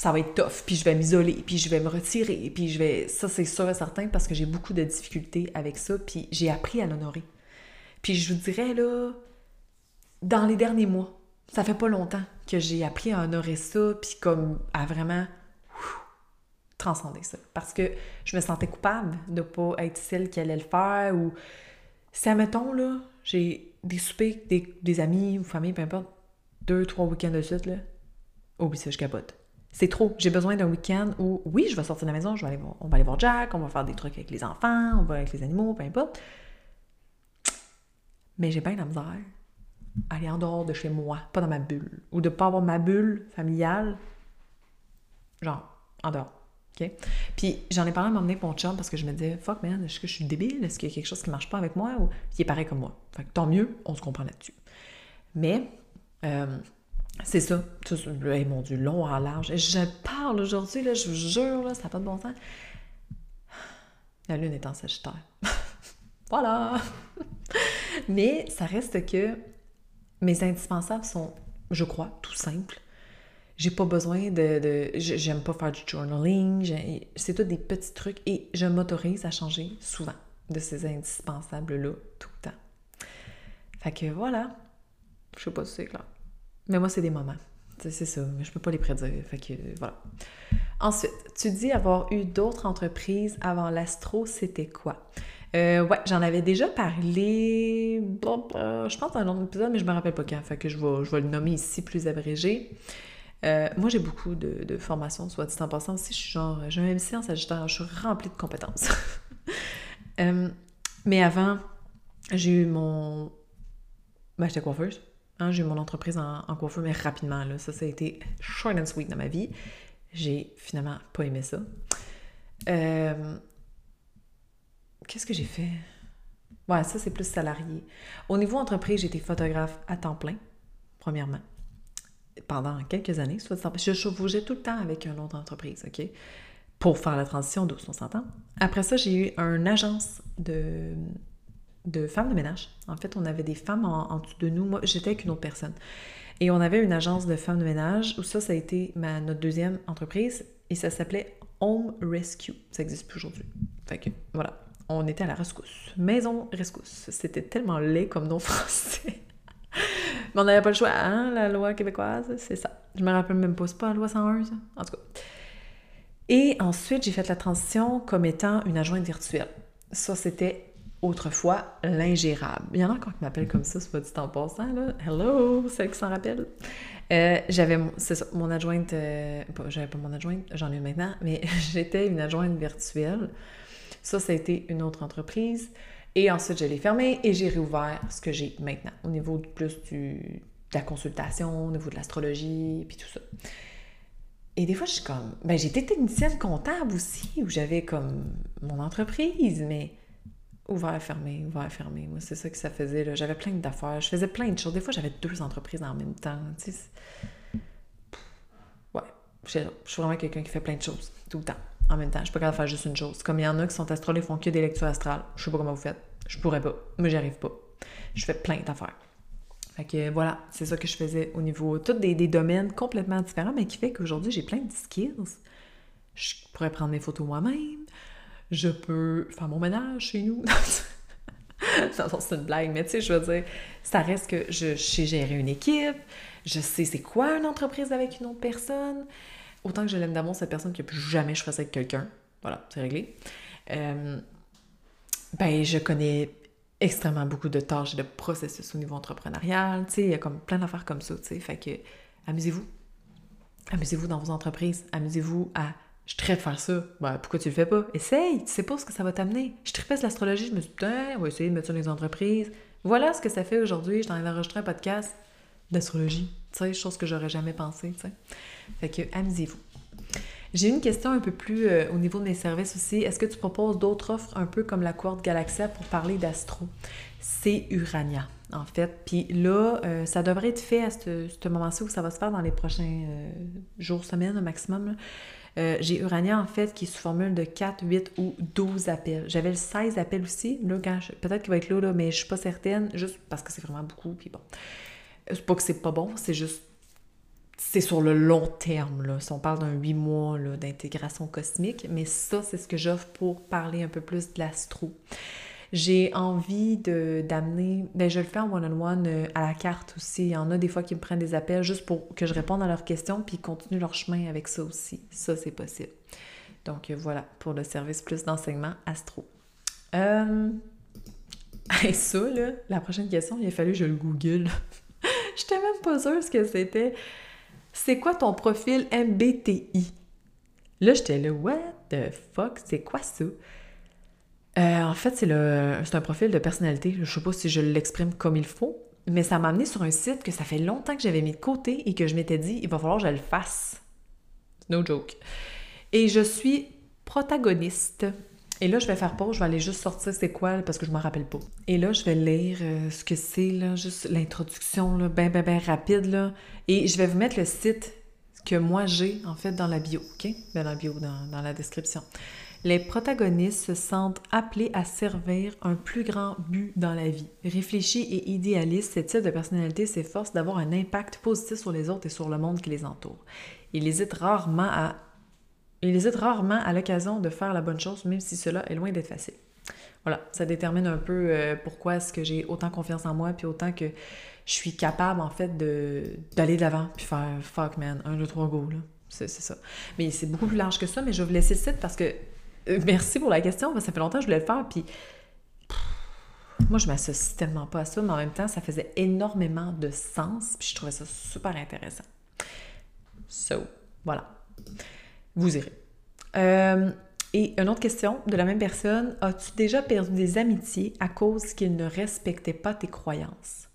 ça va être tough, puis je vais m'isoler, puis je vais me retirer, puis je vais... Ça, c'est sûr et certain, parce que j'ai beaucoup de difficultés avec ça, puis j'ai appris à l'honorer. Puis je vous dirais, là, dans les derniers mois, ça fait pas longtemps que j'ai appris à honorer ça, puis comme à vraiment transcender ça. Parce que je me sentais coupable de pas être celle qui allait le faire, ou si, admettons, là, j'ai des soupers, des, des amis ou famille, peu importe, deux, trois week-ends de suite, là, oh oui, ça, je capote. C'est trop. J'ai besoin d'un week-end où, oui, je vais sortir de la maison, je vais aller voir, on va aller voir Jack, on va faire des trucs avec les enfants, on va avec les animaux, peu importe. Mais j'ai pas la misère en dehors de chez moi, pas dans ma bulle, ou de pas avoir ma bulle familiale, genre, en dehors. Puis j'en ai parlé à m'emmener mon chum parce que je me disais, fuck man, est-ce que je suis débile? Est-ce qu'il y a quelque chose qui marche pas avec moi? Ou qui est pareil comme moi. Fait que tant mieux, on se comprend là-dessus. Mais, euh, c'est ça. Tout, mon Dieu, long en large. Je parle aujourd'hui, là, je vous jure, là, ça n'a pas de bon sens. La lune est en sagittaire. voilà! Mais ça reste que mes indispensables sont, je crois, tout simples j'ai pas besoin de. J'aime pas faire du journaling. C'est tout des petits trucs et je m'autorise à changer souvent de ces indispensables-là tout le temps. Fait que voilà. Je sais pas si c'est clair. Mais moi, c'est des moments. C'est ça. Mais je peux pas les prédire. Que voilà. Ensuite, tu dis avoir eu d'autres entreprises avant l'astro, c'était quoi? Euh, ouais, j'en avais déjà parlé, je pense dans un autre épisode, mais je me rappelle pas quand. Fait que je vais, je vais le nommer ici plus abrégé. Euh, moi, j'ai beaucoup de, formations, soit dit en passant aussi. Je suis genre, j'ai un MC en Sagittaire, je suis remplie de compétences. Euh, mais avant, j'ai eu mon. Ben, j'étais coiffeuse. Hein, j'ai eu mon entreprise en, en, coiffure, mais rapidement, là. Ça, ça a été short and sweet dans ma vie. J'ai finalement pas aimé ça. Euh, qu'est-ce que j'ai fait? Ouais, ça, c'est plus salarié. Au niveau entreprise, j'étais photographe à temps plein, premièrement pendant quelques années, je chevauchais tout le temps avec une autre entreprise, OK? Pour faire la transition douce, on s'entend. Après ça, j'ai eu une agence de, de femmes de ménage. En fait, on avait des femmes en, dessous de nous. Moi, j'étais avec une autre personne. Et on avait une agence de femmes de ménage où ça, ça a été notre deuxième entreprise et ça s'appelait Home Rescue. Ça n'existe plus aujourd'hui. Fait que, voilà. On était à la rescousse. Maison rescousse. C'était tellement laid comme nom français. Mais on n'avait pas le choix, hein, la loi québécoise, c'est ça. Je me rappelle même pas, c'est pas la loi 101, ça? En tout cas. Et ensuite, j'ai fait la transition comme étant une adjointe virtuelle. Ça, c'était autrefois l'ingérable. Il y en a encore qui m'appellent comme ça, c'est pas du temps passant, là. Hello, celle qui s'en rappelle. Euh, j'avais, mon adjointe, euh, j'avais pas mon adjointe, j'en ai une maintenant, mais j'étais une adjointe virtuelle. Ça, ça a été une autre entreprise. Et ensuite, je l'ai fermé et j'ai réouvert ce que j'ai maintenant, au niveau plus de la consultation, au niveau de l'astrologie, puis tout ça. Et des fois, je suis comme. Ben, j'étais technicienne comptable aussi, où j'avais comme mon entreprise, mais ouvert, fermé, ouvert, fermé. Moi, c'est ça que ça faisait. J'avais plein d'affaires. Je faisais plein de choses. Des fois, j'avais deux entreprises en même temps. Ouais. Je suis vraiment quelqu'un qui fait plein de choses, tout le temps, en même temps. Je suis pas capable de faire juste une chose. Comme il y en a qui sont astrologues et font que des lectures astrales. Je sais pas comment vous faites. Je pourrais pas. Mais j'y arrive pas. Je fais plein d'affaires. Fait que voilà, c'est ça que je faisais au niveau. Tous des, domaines complètement différents, mais qui fait qu'aujourd'hui, j'ai plein de skills. Je pourrais prendre mes photos moi-même. Je peux faire mon ménage chez nous. c'est une blague, mais tu sais, je veux dire, ça reste que je, sais gérer une équipe, je sais c'est quoi une entreprise avec une autre personne. Autant que je l'aime d'amour, cette personne qui a plus jamais choisi avec quelqu'un. Voilà, c'est réglé. Euh, ben, je connais extrêmement beaucoup de tâches et de processus au niveau entrepreneurial. Tu sais, il y a comme plein d'affaires comme ça, tu sais. Fait que, amusez-vous. Amusez-vous dans vos entreprises. Amusez-vous à je de faire ça. Ben, pourquoi tu le fais pas? Essaye, tu sais pas ce que ça va t'amener. Je tripais l'astrologie, je me suis dit, on va essayer de mettre ça dans les entreprises. Voilà ce que ça fait aujourd'hui. Je t'en ai enregistré un podcast d'astrologie. Tu sais, chose que j'aurais jamais pensé, tu sais. Fait que, amusez-vous. J'ai une question un peu plus euh, au niveau de mes services aussi. Est-ce que tu proposes d'autres offres un peu comme la cohorte Galaxia pour parler d'astro? C'est Urania, en fait. Puis là, euh, ça devrait être fait à ce, moment-ci où ça va se faire dans les prochains euh, jours, semaines au maximum. J'ai Urania, en fait, qui est sous formule de 4, 8 ou 12 appels. J'avais le 16 appels aussi. Là, peut-être qu'il va être là, mais je suis pas certaine, juste parce que c'est vraiment beaucoup. Puis bon, c'est pas que c'est pas bon, c'est juste c'est sur le long terme, là. Si on parle d'un huit mois d'intégration cosmique, mais ça, c'est ce que j'offre pour parler un peu plus de l'astro. J'ai envie d'amener, ben je le fais en one-on-one euh, à la carte aussi. Il y en a des fois qui me prennent des appels juste pour que je réponde à leurs questions, puis ils continuent leur chemin avec ça aussi. Ça, c'est possible. Donc euh, voilà, pour le service plus d'enseignement astro. Euh... Et ça, là, la prochaine question, il a fallu que je le google. J'étais même pas sûre ce que c'était c'est quoi ton profil MBTI? Là, j'étais là, what the fuck, c'est quoi ça? Euh, en fait, c'est un profil de personnalité. Je sais pas si je l'exprime comme il faut, mais ça m'a amené sur un site que ça fait longtemps que j'avais mis de côté et que je m'étais dit, il va falloir que je le fasse. No joke. Et je suis protagoniste. Et là, je vais faire pause, je vais aller juste sortir c'est quoi, parce que je ne me rappelle pas. Et là, je vais lire euh, ce que c'est, là, juste l'introduction, là, ben, ben, ben rapide. Et je vais vous mettre le site que moi j'ai, en fait, dans la bio, OK? Ben, dans la bio, dans, la description. Les protagonistes se sentent appelés à servir un plus grand but dans la vie. Réfléchis et idéaliste, ce type de personnalité s'efforce d'avoir un impact positif sur les autres et sur le monde qui les entoure. Il hésite rarement à il hésite rarement à l'occasion de faire la bonne chose, même si cela est loin d'être facile. Voilà, ça détermine un peu euh, pourquoi est-ce que j'ai autant confiance en moi, puis autant que je suis capable, en fait, d'aller de l'avant, puis faire « fuck, man, un, deux, trois, go », là. C'est ça. Mais c'est beaucoup plus large que ça, mais je vais vous laisser le site parce que... Euh, merci pour la question, ça fait longtemps que je voulais le faire, puis... moi, je m'associe tellement pas à ça, mais en même temps, ça faisait énormément de sens, puis je trouvais ça super intéressant. So, voilà. Vous irez. Euh, et une autre question de la même personne. As-tu déjà perdu des amitiés à cause qu'ils ne respectaient pas tes croyances?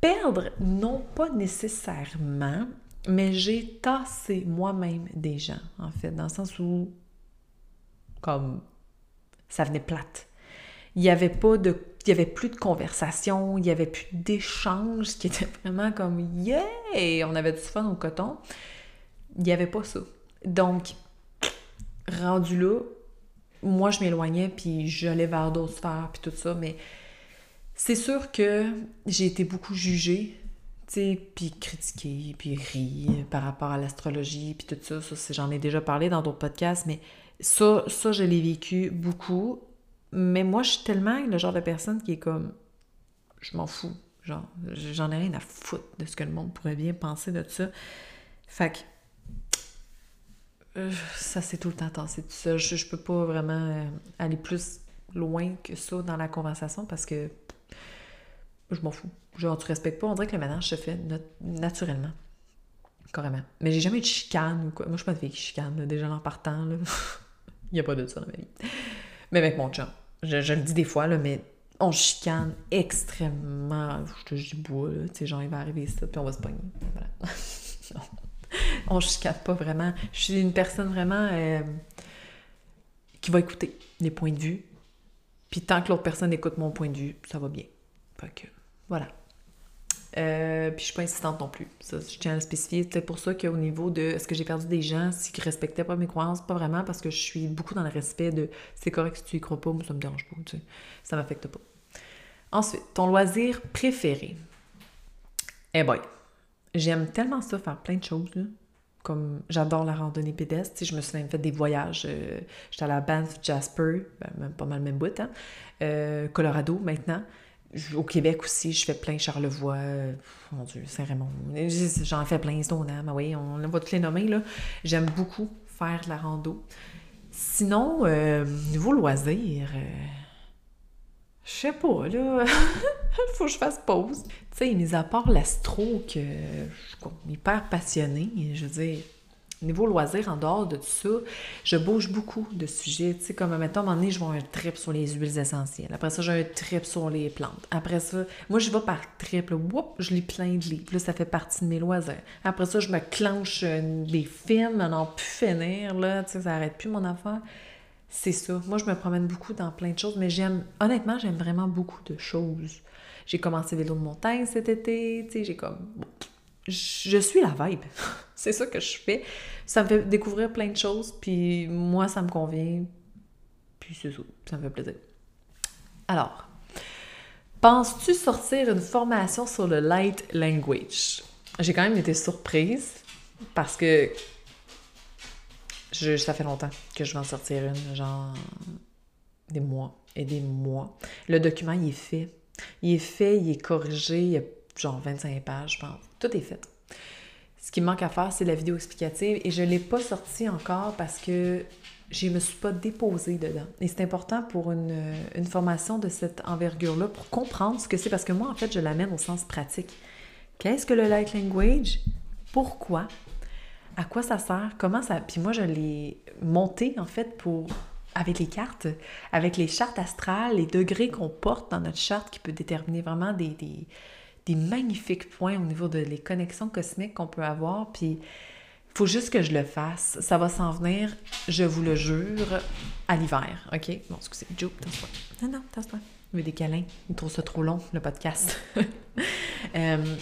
perdre, non pas nécessairement, mais j'ai tassé moi-même des gens, en fait, dans le sens où, comme, ça venait plate. Il n'y avait pas de il y avait plus de conversation, il n'y avait plus d'échange, ce qui était vraiment comme yeah, on avait du fun au coton il n'y avait pas ça. Donc, rendu là, moi, je m'éloignais, puis j'allais vers d'autres sphères, puis tout ça, mais c'est sûr que j'ai été beaucoup jugée, puis critiquée, puis ri par rapport à l'astrologie, puis tout ça. Ça, j'en ai déjà parlé dans d'autres podcasts, mais ça, ça, je l'ai vécu beaucoup. Mais moi, je suis tellement le genre de personne qui est comme, je m'en fous. Genre, j'en ai rien à foutre de ce que le monde pourrait bien penser de ça. Fait euh, ça c'est tout le temps tassé tout. Je, je peux pas vraiment euh, aller plus loin que ça dans la conversation parce que je m'en fous. Genre, tu respectes pas. On dirait que le ménage se fait naturellement. Carrément. Mais j'ai jamais eu de chicane ou quoi. Moi, je suis pas de fille chicane, déjà en partant. Il n'y a pas de ça dans ma vie. Mais avec mon chum. Je, le dis des fois, là, mais on chicane extrêmement. Je te dis bois, là. Tu sais, genre, il va arriver ça, puis on va se pogner. Voilà. on chicane pas vraiment. Je suis une personne vraiment euh, qui va écouter les points de vue. Puis tant que l'autre personne écoute mon point de vue, ça va bien. Fait que, voilà. Euh, puis je suis pas insistante non plus. Ça, je tiens à le spécifier. C'est pour ça qu'au niveau de est-ce que j'ai perdu des gens si qui respectaient pas mes croyances, pas vraiment, parce que je suis beaucoup dans le respect de c'est correct si tu y crois pas, moi ça me dérange pas, tu sais. Ça m'affecte pas. Ensuite, ton loisir préféré. Eh boy, j'aime tellement ça, faire plein de choses, là. Comme j'adore la randonnée pédestre, je me suis même fait des voyages. euh, J'étais à la Banff Jasper, ben, même pas mal même bout, hein. Euh, Colorado maintenant. Au Québec aussi, je fais plein Charlevoix, euh, mon Dieu, Saint-Raymond. J'en fais plein, Stoneham, ah oui, on va tous les nommer, là. J'aime beaucoup faire de la rando. Sinon, euh, niveau loisir, euh, je sais pas, là, faut que je fasse pause. Tu sais, mis à part l'astro, que je suis hyper passionnée, je veux dire, niveau loisir, en dehors de tout ça, je bouge beaucoup de sujets. Tu sais, comme, mettons, à un moment donné, je vais un trip sur les huiles essentielles. Après ça, j'ai un trip sur les plantes. Après ça, moi, je vais par trip, je lis plein de livres. Là, ça fait partie de mes loisirs. Après ça, je me clenche euh, des films à n'en plus finir, là, tu sais, ça arrête plus mon affaire. C'est ça. Moi, je me promène beaucoup dans plein de choses, mais j'aime, honnêtement, j'aime vraiment beaucoup de choses. J'ai commencé vélo de montagne cet été, tu sais, j'ai comme... Je suis la vibe. c'est ça que je fais. Ça me fait découvrir plein de choses, puis moi, ça me convient. Puis c'est ça, ça me fait plaisir. Alors, penses-tu sortir une formation sur le light language? J'ai quand même été surprise parce que je, ça fait longtemps que je vais en sortir une, genre des mois et des mois. Le document, il est fait. Il est fait, il est corrigé, genre 25 pages, je pense. Tout est fait. Ce qui me manque à faire, c'est la vidéo explicative et je ne l'ai pas sortie encore parce que je ne me suis pas déposée dedans. Et c'est important pour une, une formation de cette envergure-là pour comprendre ce que c'est parce que moi, en fait, je l'amène au sens pratique. Qu'est-ce que le light language? Pourquoi? À quoi ça sert? Comment ça... Puis moi, je l'ai monté, en fait, pour avec les cartes, avec les chartes astrales, les degrés qu'on porte dans notre charte qui peut déterminer vraiment des, des, des magnifiques points au niveau de les connexions cosmiques qu'on peut avoir. Puis, il faut juste que je le fasse. Ça va s'en venir, je vous le jure, à l'hiver. OK? Bon, excusez, Joe, tasse-toi. Non, non, tasse-toi. Il veut des câlins. Il trouve ça trop long, le podcast. euh,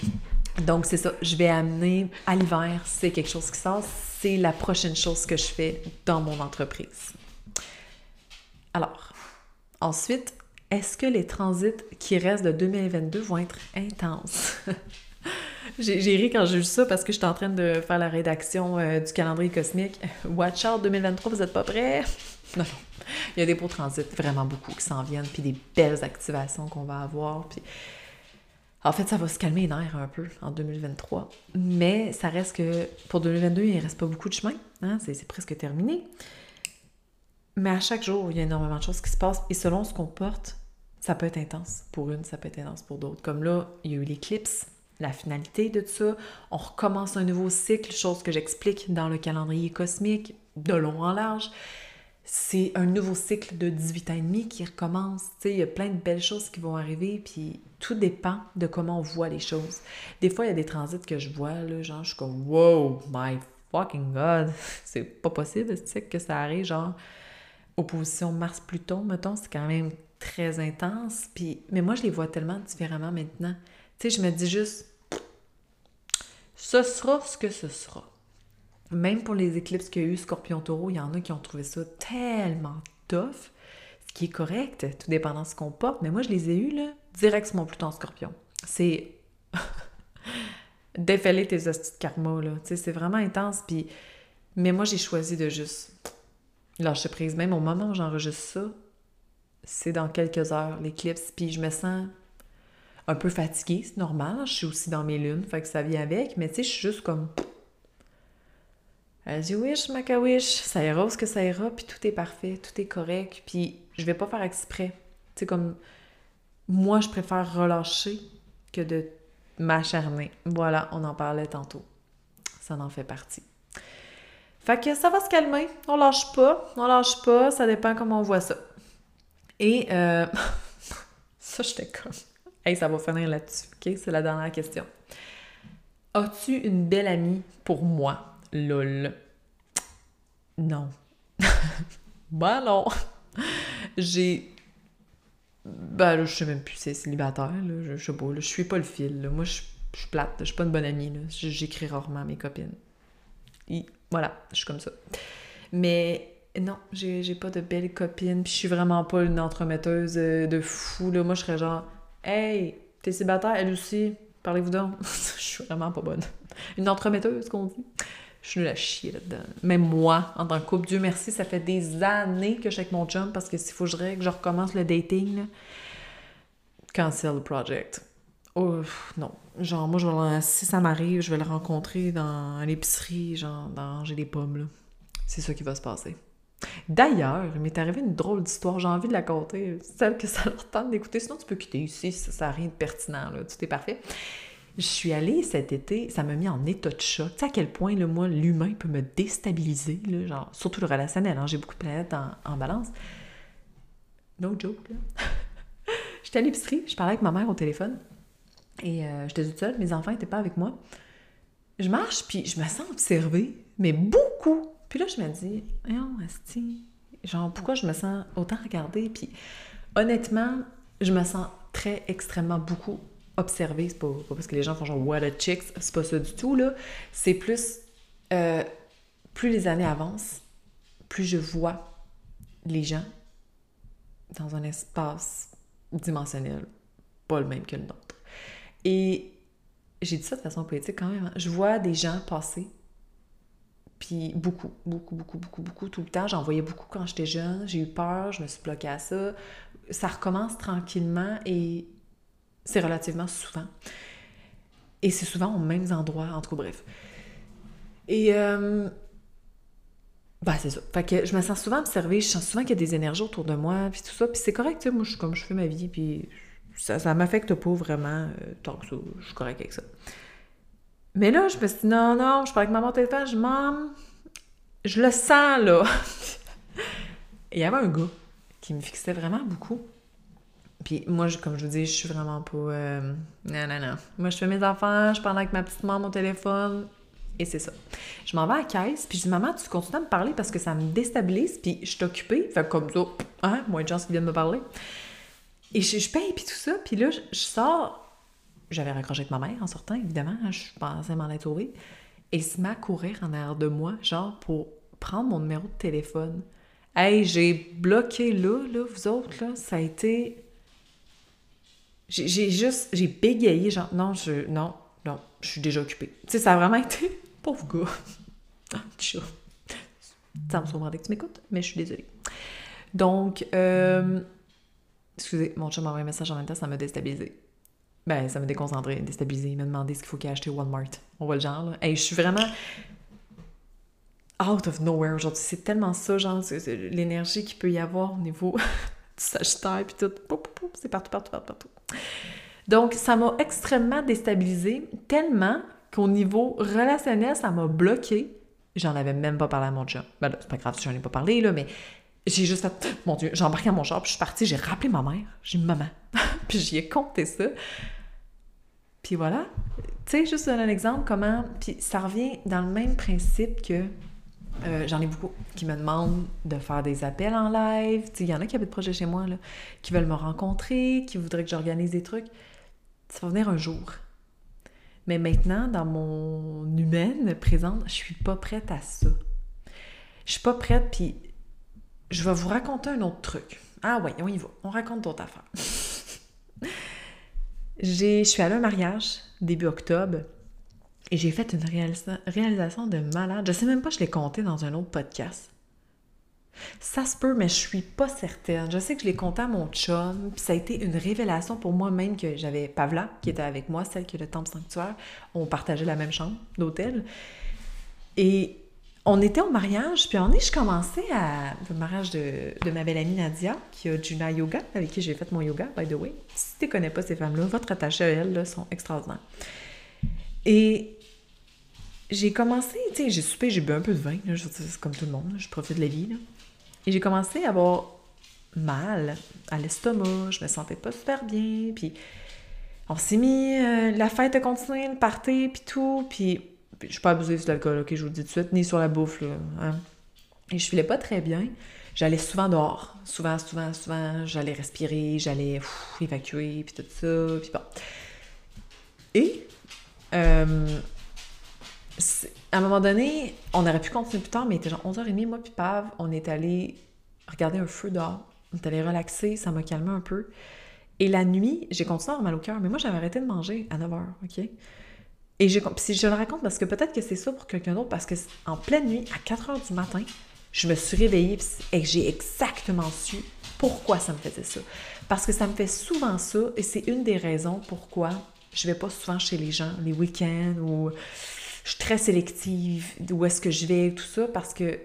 donc, c'est ça. Je vais amener à l'hiver, c'est quelque chose qui sort. C'est la prochaine chose que je fais dans mon entreprise. Alors, ensuite, est-ce que les transits qui restent de 2022 vont être intenses? j'ai ri quand j'ai vu ça parce que j'étais en train de faire la rédaction euh, du calendrier cosmique. Watch out 2023, vous êtes pas prêts? Non, non. Il y a des beaux transits, vraiment beaucoup qui s'en viennent, puis des belles activations qu'on va avoir. En fait, ça va se calmer les nerfs un peu en 2023. Mais ça reste que pour 2022, il ne reste pas beaucoup de chemin. Hein? C'est presque terminé. Mais à chaque jour, il y a énormément de choses qui se passent. Et selon ce qu'on porte, ça peut être intense pour une, ça peut être intense pour d'autres. Comme là, il y a eu l'éclipse, la finalité de tout ça. On recommence un nouveau cycle, chose que j'explique dans le calendrier cosmique, de long en large. C'est un nouveau cycle de 18 ans et demi qui recommence. Il y a plein de belles choses qui vont arriver, puis tout dépend de comment on voit les choses. Des fois, il y a des transits que je vois, genre, je suis comme « Wow, my fucking God! » C'est pas possible, tu sais, que ça arrive, genre, opposition Mars-Pluton, mettons, c'est quand même très intense. Puis, mais moi, je les vois tellement différemment maintenant. Tu sais, je me dis juste, ce sera ce que ce sera. Même pour les éclipses qu'il y a eu Scorpion-Taureau, il y en a qui ont trouvé ça tellement tough, ce qui est correct, tout dépendant de ce qu'on porte. Mais moi, je les ai eus, là, direct sur mon Pluton Scorpion. C'est défailer tes hosties de karma, là. Tu sais, c'est vraiment intense. Puis, mais moi, j'ai choisi de juste lâcher prise. Même au moment où j'enregistre ça, c'est dans quelques heures l'éclipse, puis je me sens un peu fatiguée, c'est normal, je suis aussi dans mes lunes, fait que ça vient avec, mais tu sais, je suis juste comme as you wish, Macawish, ça ira ce que ça ira, puis tout est parfait, tout est correct, puis je vais pas faire exprès. Tu sais, comme moi, je préfère relâcher que de m'acharner. Voilà, on en parlait tantôt. Ça en fait partie. Fait que ça va se calmer. On lâche pas. On lâche pas. Ça dépend comment on voit ça. Et euh... ça, j'étais comme. Hey, ça va finir là-dessus. OK? C'est la dernière question. As-tu une belle amie pour moi? lol? Non. ben non. J'ai. Ben là, je sais même plus c'est célibataire, là. Je, sais pas, là. Je suis pas le fil, Moi, je, suis plate, je suis pas une bonne amie. J'écris rarement à mes copines. Voilà, je suis comme ça. Mais non, j'ai pas de belles copines, puis je suis vraiment pas une entremetteuse euh, de fou, là. Moi, je serais genre, hey, t'es célibataire, elle aussi, parlez-vous donc. je suis vraiment pas bonne. Une entremetteuse, qu'on dit. Je suis nulle à chier là-dedans. Même moi, en tant que couple, Dieu merci, ça fait des années que je suis avec mon chum parce que s'il faut que je recommence le dating, cancel project. Oh, non. Genre, moi, je vais, si ça m'arrive, je vais le rencontrer dans l'épicerie, genre, dans J'ai des pommes, là. C'est ça qui va se passer. D'ailleurs, il m'est arrivé une drôle d'histoire, j'ai envie de la conter, celle que ça leur tente d'écouter, sinon tu peux quitter ici, ça n'a rien de pertinent, là, tout est parfait. Je suis allée cet été, ça m'a mis en état de choc. Tu sais à quel point, là, moi, l'humain peut me déstabiliser, là, genre, surtout le relationnel, hein, j'ai beaucoup de planètes en, balance. No joke, là. J'étais à l'épicerie, je parlais avec ma mère au téléphone, et euh, j'étais toute seule, mes enfants n'étaient pas avec moi. Je marche, puis je me sens observée, mais beaucoup puis là, je me dis, oh, Asti, genre, pourquoi je me sens autant regardée? Puis honnêtement, je me sens très, extrêmement beaucoup observée. C'est pas, parce que les gens font genre, what a chicks, c'est pas ça du tout, là. C'est plus, euh, plus les années avancent, plus je vois les gens dans un espace dimensionnel, pas le même que le nôtre. Et j'ai dit ça de façon poétique quand même. Hein. Je vois des gens passer puis beaucoup, beaucoup, beaucoup, beaucoup, beaucoup, tout le temps. J'en voyais beaucoup quand j'étais jeune. J'ai eu peur, je me suis bloquée à ça. Ça recommence tranquillement et c'est relativement souvent. Et c'est souvent aux mêmes endroits, en tout bref. Et. Euh, bah, c'est ça. Fait que je me sens souvent observée, je sens souvent qu'il y a des énergies autour de moi, puis tout ça. Puis c'est correct, tu sais, moi, je comme je fais ma vie, puis ça, ça m'affecte pas vraiment euh, tant que ça. Je suis correct avec ça. Mais là, je me suis dit, non, non, je parle avec maman au téléphone, je m'en. Je le sens, là. il y avait un gars qui me fixait vraiment beaucoup. Puis moi, comme je vous dis, je suis vraiment pas. Euh, non, non, non. Moi, je fais mes enfants, je parle avec ma petite maman au téléphone. Et c'est ça. Je m'en vais à la caisse, puis je dis, maman, tu continues à me parler parce que ça me déstabilise, puis je suis occupée. Fait comme ça, hein, moins de gens qui viennent me parler. Et je, je paye, puis tout ça. Puis là, je sors j'avais raccroché avec ma mère en sortant, évidemment. Je pensais m'en être. Et se met à courir en arrière de moi, genre pour prendre mon numéro de téléphone. Hey, j'ai bloqué là, là, vous autres, là, ça a été. J'ai juste. J'ai bégayé, genre, non, je. Non, non, je suis déjà occupée. Tu sais, ça a vraiment été. Pauvre gars. ça me surprendrait que tu m'écoutes, mais je suis désolée. Donc, euh... excusez, mon chat m'a envoyé un message en même temps, ça m'a déstabilisé. Ben, ça m'a déconcentré, déstabilisé. Il m'a demandé ce qu'il faut qu'il ait acheté Walmart. On voit le genre, là. Hey, je suis vraiment out of nowhere aujourd'hui. C'est tellement ça, genre, l'énergie qu'il peut y avoir au niveau du Sagittaire, puis tout. C'est partout, partout, partout, partout. Donc, ça m'a extrêmement déstabilisé, tellement qu'au niveau relationnel, ça m'a bloqué. J'en avais même pas parlé à mon chum. Ben là, c'est pas grave si j'en ai pas parlé, là, mais j'ai juste fait, mon Dieu, j'ai embarqué à mon char, puis je suis partie, j'ai rappelé ma mère. J'ai dit, maman. puis j'y ai compté ça. Puis voilà. Tu sais, juste un exemple, comment. Puis ça revient dans le même principe que. Euh, j'en ai beaucoup qui me demandent de faire des appels en live. Il y en a qui avaient des projets chez moi, là, qui veulent me rencontrer, qui voudraient que j'organise des trucs. Ça va venir un jour. Mais maintenant, dans mon humaine présente, je suis pas prête à ça. Je suis pas prête, puis je vais vous raconter un autre truc. Ah ouais, on y va. On raconte d'autres affaires. je suis allée à un mariage début octobre et j'ai fait une réalisation de malade. Je sais même pas, je l'ai compté dans un autre podcast. Ça se peut, mais je suis pas certaine. Je sais que je l'ai compté à mon chum, ça a été une révélation pour moi-même que j'avais Pavla qui était avec moi, celle qui est le temple sanctuaire. On partageait la même chambre d'hôtel. Et on était au mariage, puis on est, je commençais à. Mariage de, ma belle amie Nadia, qui a Juna Yoga, avec qui j'ai fait mon yoga, by the way. Si tu connais pas ces femmes-là, votre attaché à elles, là, sont extraordinaires. Et j'ai commencé, tu sais, j'ai soupé, j'ai bu un peu de vin, là, comme tout le monde, je profite de la vie. Là. Et j'ai commencé à avoir mal à l'estomac, je me sentais pas super bien, puis on s'est mis, euh, la fête a continué, le party, puis tout, puis je suis pas abusive sur l'alcool, ok, je vous le dis tout de suite, ni sur la bouffe, là. Hein. Et je filais pas très bien. J'allais souvent dehors. Souvent, souvent, souvent. J'allais respirer, j'allais évacuer, puis tout ça, puis bon. Et, euh, à un moment donné, on aurait pu continuer plus tard, mais il était genre 11h30, moi puis Pav, on est allé regarder un feu dehors. On est allé relaxer, ça m'a calmé un peu. Et la nuit, j'ai continué à avoir mal au cœur, mais moi j'avais arrêté de manger à 9h, OK? Et je, si je le raconte parce que peut-être que c'est ça pour quelqu'un d'autre, parce que en pleine nuit, à 4 h du matin, je me suis réveillée et j'ai exactement su pourquoi ça me faisait ça. Parce que ça me fait souvent ça et c'est une des raisons pourquoi je vais pas souvent chez les gens les week-ends ou je suis très sélective d'où est-ce que je vais, tout ça, parce que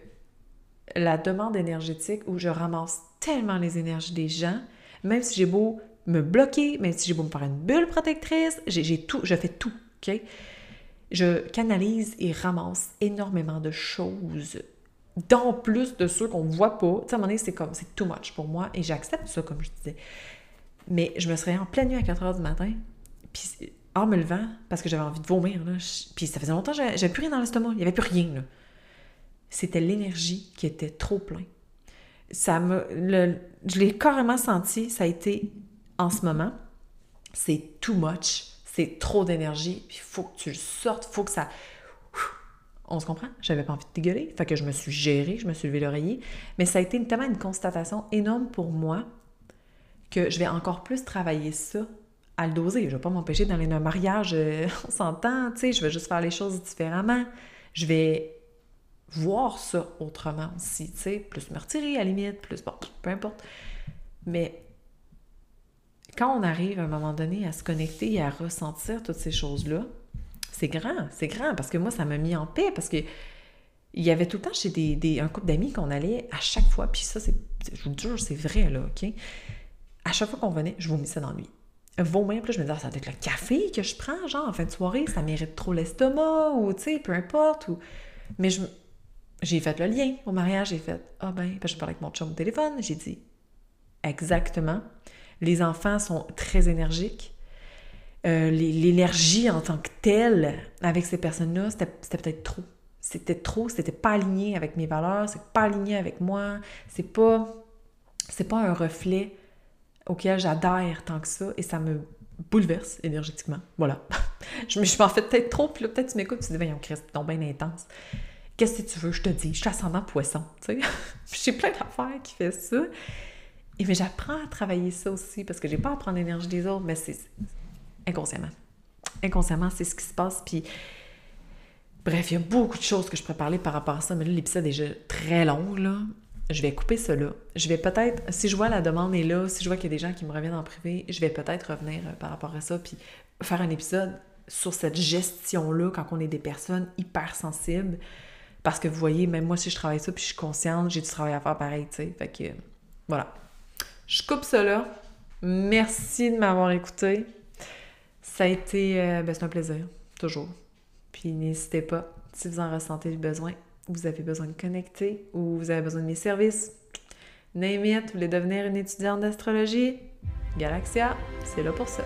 la demande énergétique où je ramasse tellement les énergies des gens, même si j'ai beau me bloquer, même si j'ai beau me faire une bulle protectrice, j'ai tout, je fais tout, OK? Je canalise et ramasse énormément de choses, dont plus de ceux qu'on ne voit pas. Tu sais, à un moment donné, c'est comme, c'est too much pour moi, et j'accepte ça, comme je disais. Mais je me serais en pleine nuit à 4 heures du matin, puis en me levant, parce que j'avais envie de vomir, là, puis ça faisait longtemps que j'avais plus rien dans l'estomac, il n'y avait plus rien, là. C'était l'énergie qui était trop plein. Ça me, je l'ai carrément senti, ça a été en ce moment, c'est too much, c'est trop d'énergie, puis il faut que tu le sortes, faut que ça... On se comprend? J'avais pas envie de dégueuler, fait que je me suis gérée, je me suis levé l'oreiller, mais ça a été tellement une constatation énorme pour moi que je vais encore plus travailler ça à le doser. Je vais pas m'empêcher d'aller dans un mariage, euh, on s'entend, tu sais, je vais juste faire les choses différemment. Je vais voir ça autrement aussi, tu sais, plus me retirer à la limite, plus, bon, peu importe. Mais quand on arrive à un moment donné à se connecter et à ressentir toutes ces choses-là, c'est grand, c'est grand, parce que moi, ça m'a mis en paix, parce que il y avait tout le temps chez des, un couple d'amis qu'on allait à chaque fois, puis ça, c'est, je vous jure, c'est vrai, là, OK? À chaque fois qu'on venait, je vomissais dans nuit. Vomir, puis je me disais, ah, ça doit être le café que je prends, genre, en fin de soirée, ça mérite trop l'estomac, ou, tu sais, peu importe, ou... Mais je, j'ai fait le lien au mariage, j'ai fait, ah ben, je parlais avec mon chum au téléphone, j'ai dit, exactement, les enfants sont très énergiques. Euh, l'énergie en tant que telle avec ces personnes-là, c'était peut-être trop. C'était trop, c'était pas aligné avec mes valeurs, c'est pas aligné avec moi, c'est pas pas un reflet auquel j'adhère tant que ça et ça me bouleverse énergétiquement. Voilà. je me fait peut-être trop, puis là, peut-être tu m'écoutes, tu te dis, voyons, Christ, ton bien intense. Qu'est-ce que tu veux, je te dis, je suis ascendant poisson, tu sais. J'ai plein d'affaires qui fait ça. Et mais j'apprends à travailler ça aussi parce que j'ai pas à prendre l'énergie des autres, mais c'est inconsciemment. Inconsciemment, c'est ce qui se passe. Puis, bref, il y a beaucoup de choses que je pourrais parler par rapport à ça, mais là, l'épisode est déjà très long, là. Je vais couper cela. Je vais peut-être, si je vois la demande est là, si je vois qu'il y a des gens qui me reviennent en privé, je vais peut-être revenir euh, par rapport à ça, puis faire un épisode sur cette gestion-là quand on est des personnes hyper sensibles. Parce que vous voyez, même moi, si je travaille ça, puis je suis consciente, j'ai du travail à faire pareil, tu sais. Fait que, voilà. Je coupe cela. Merci de m'avoir écouté. Ça a été... Euh, ben, un plaisir, toujours. Puis n'hésitez pas, si vous en ressentez le besoin, vous avez besoin de connecter ou vous avez besoin de mes services, name it, vous voulez devenir une étudiante d'astrologie, Galaxia, c'est là pour ça.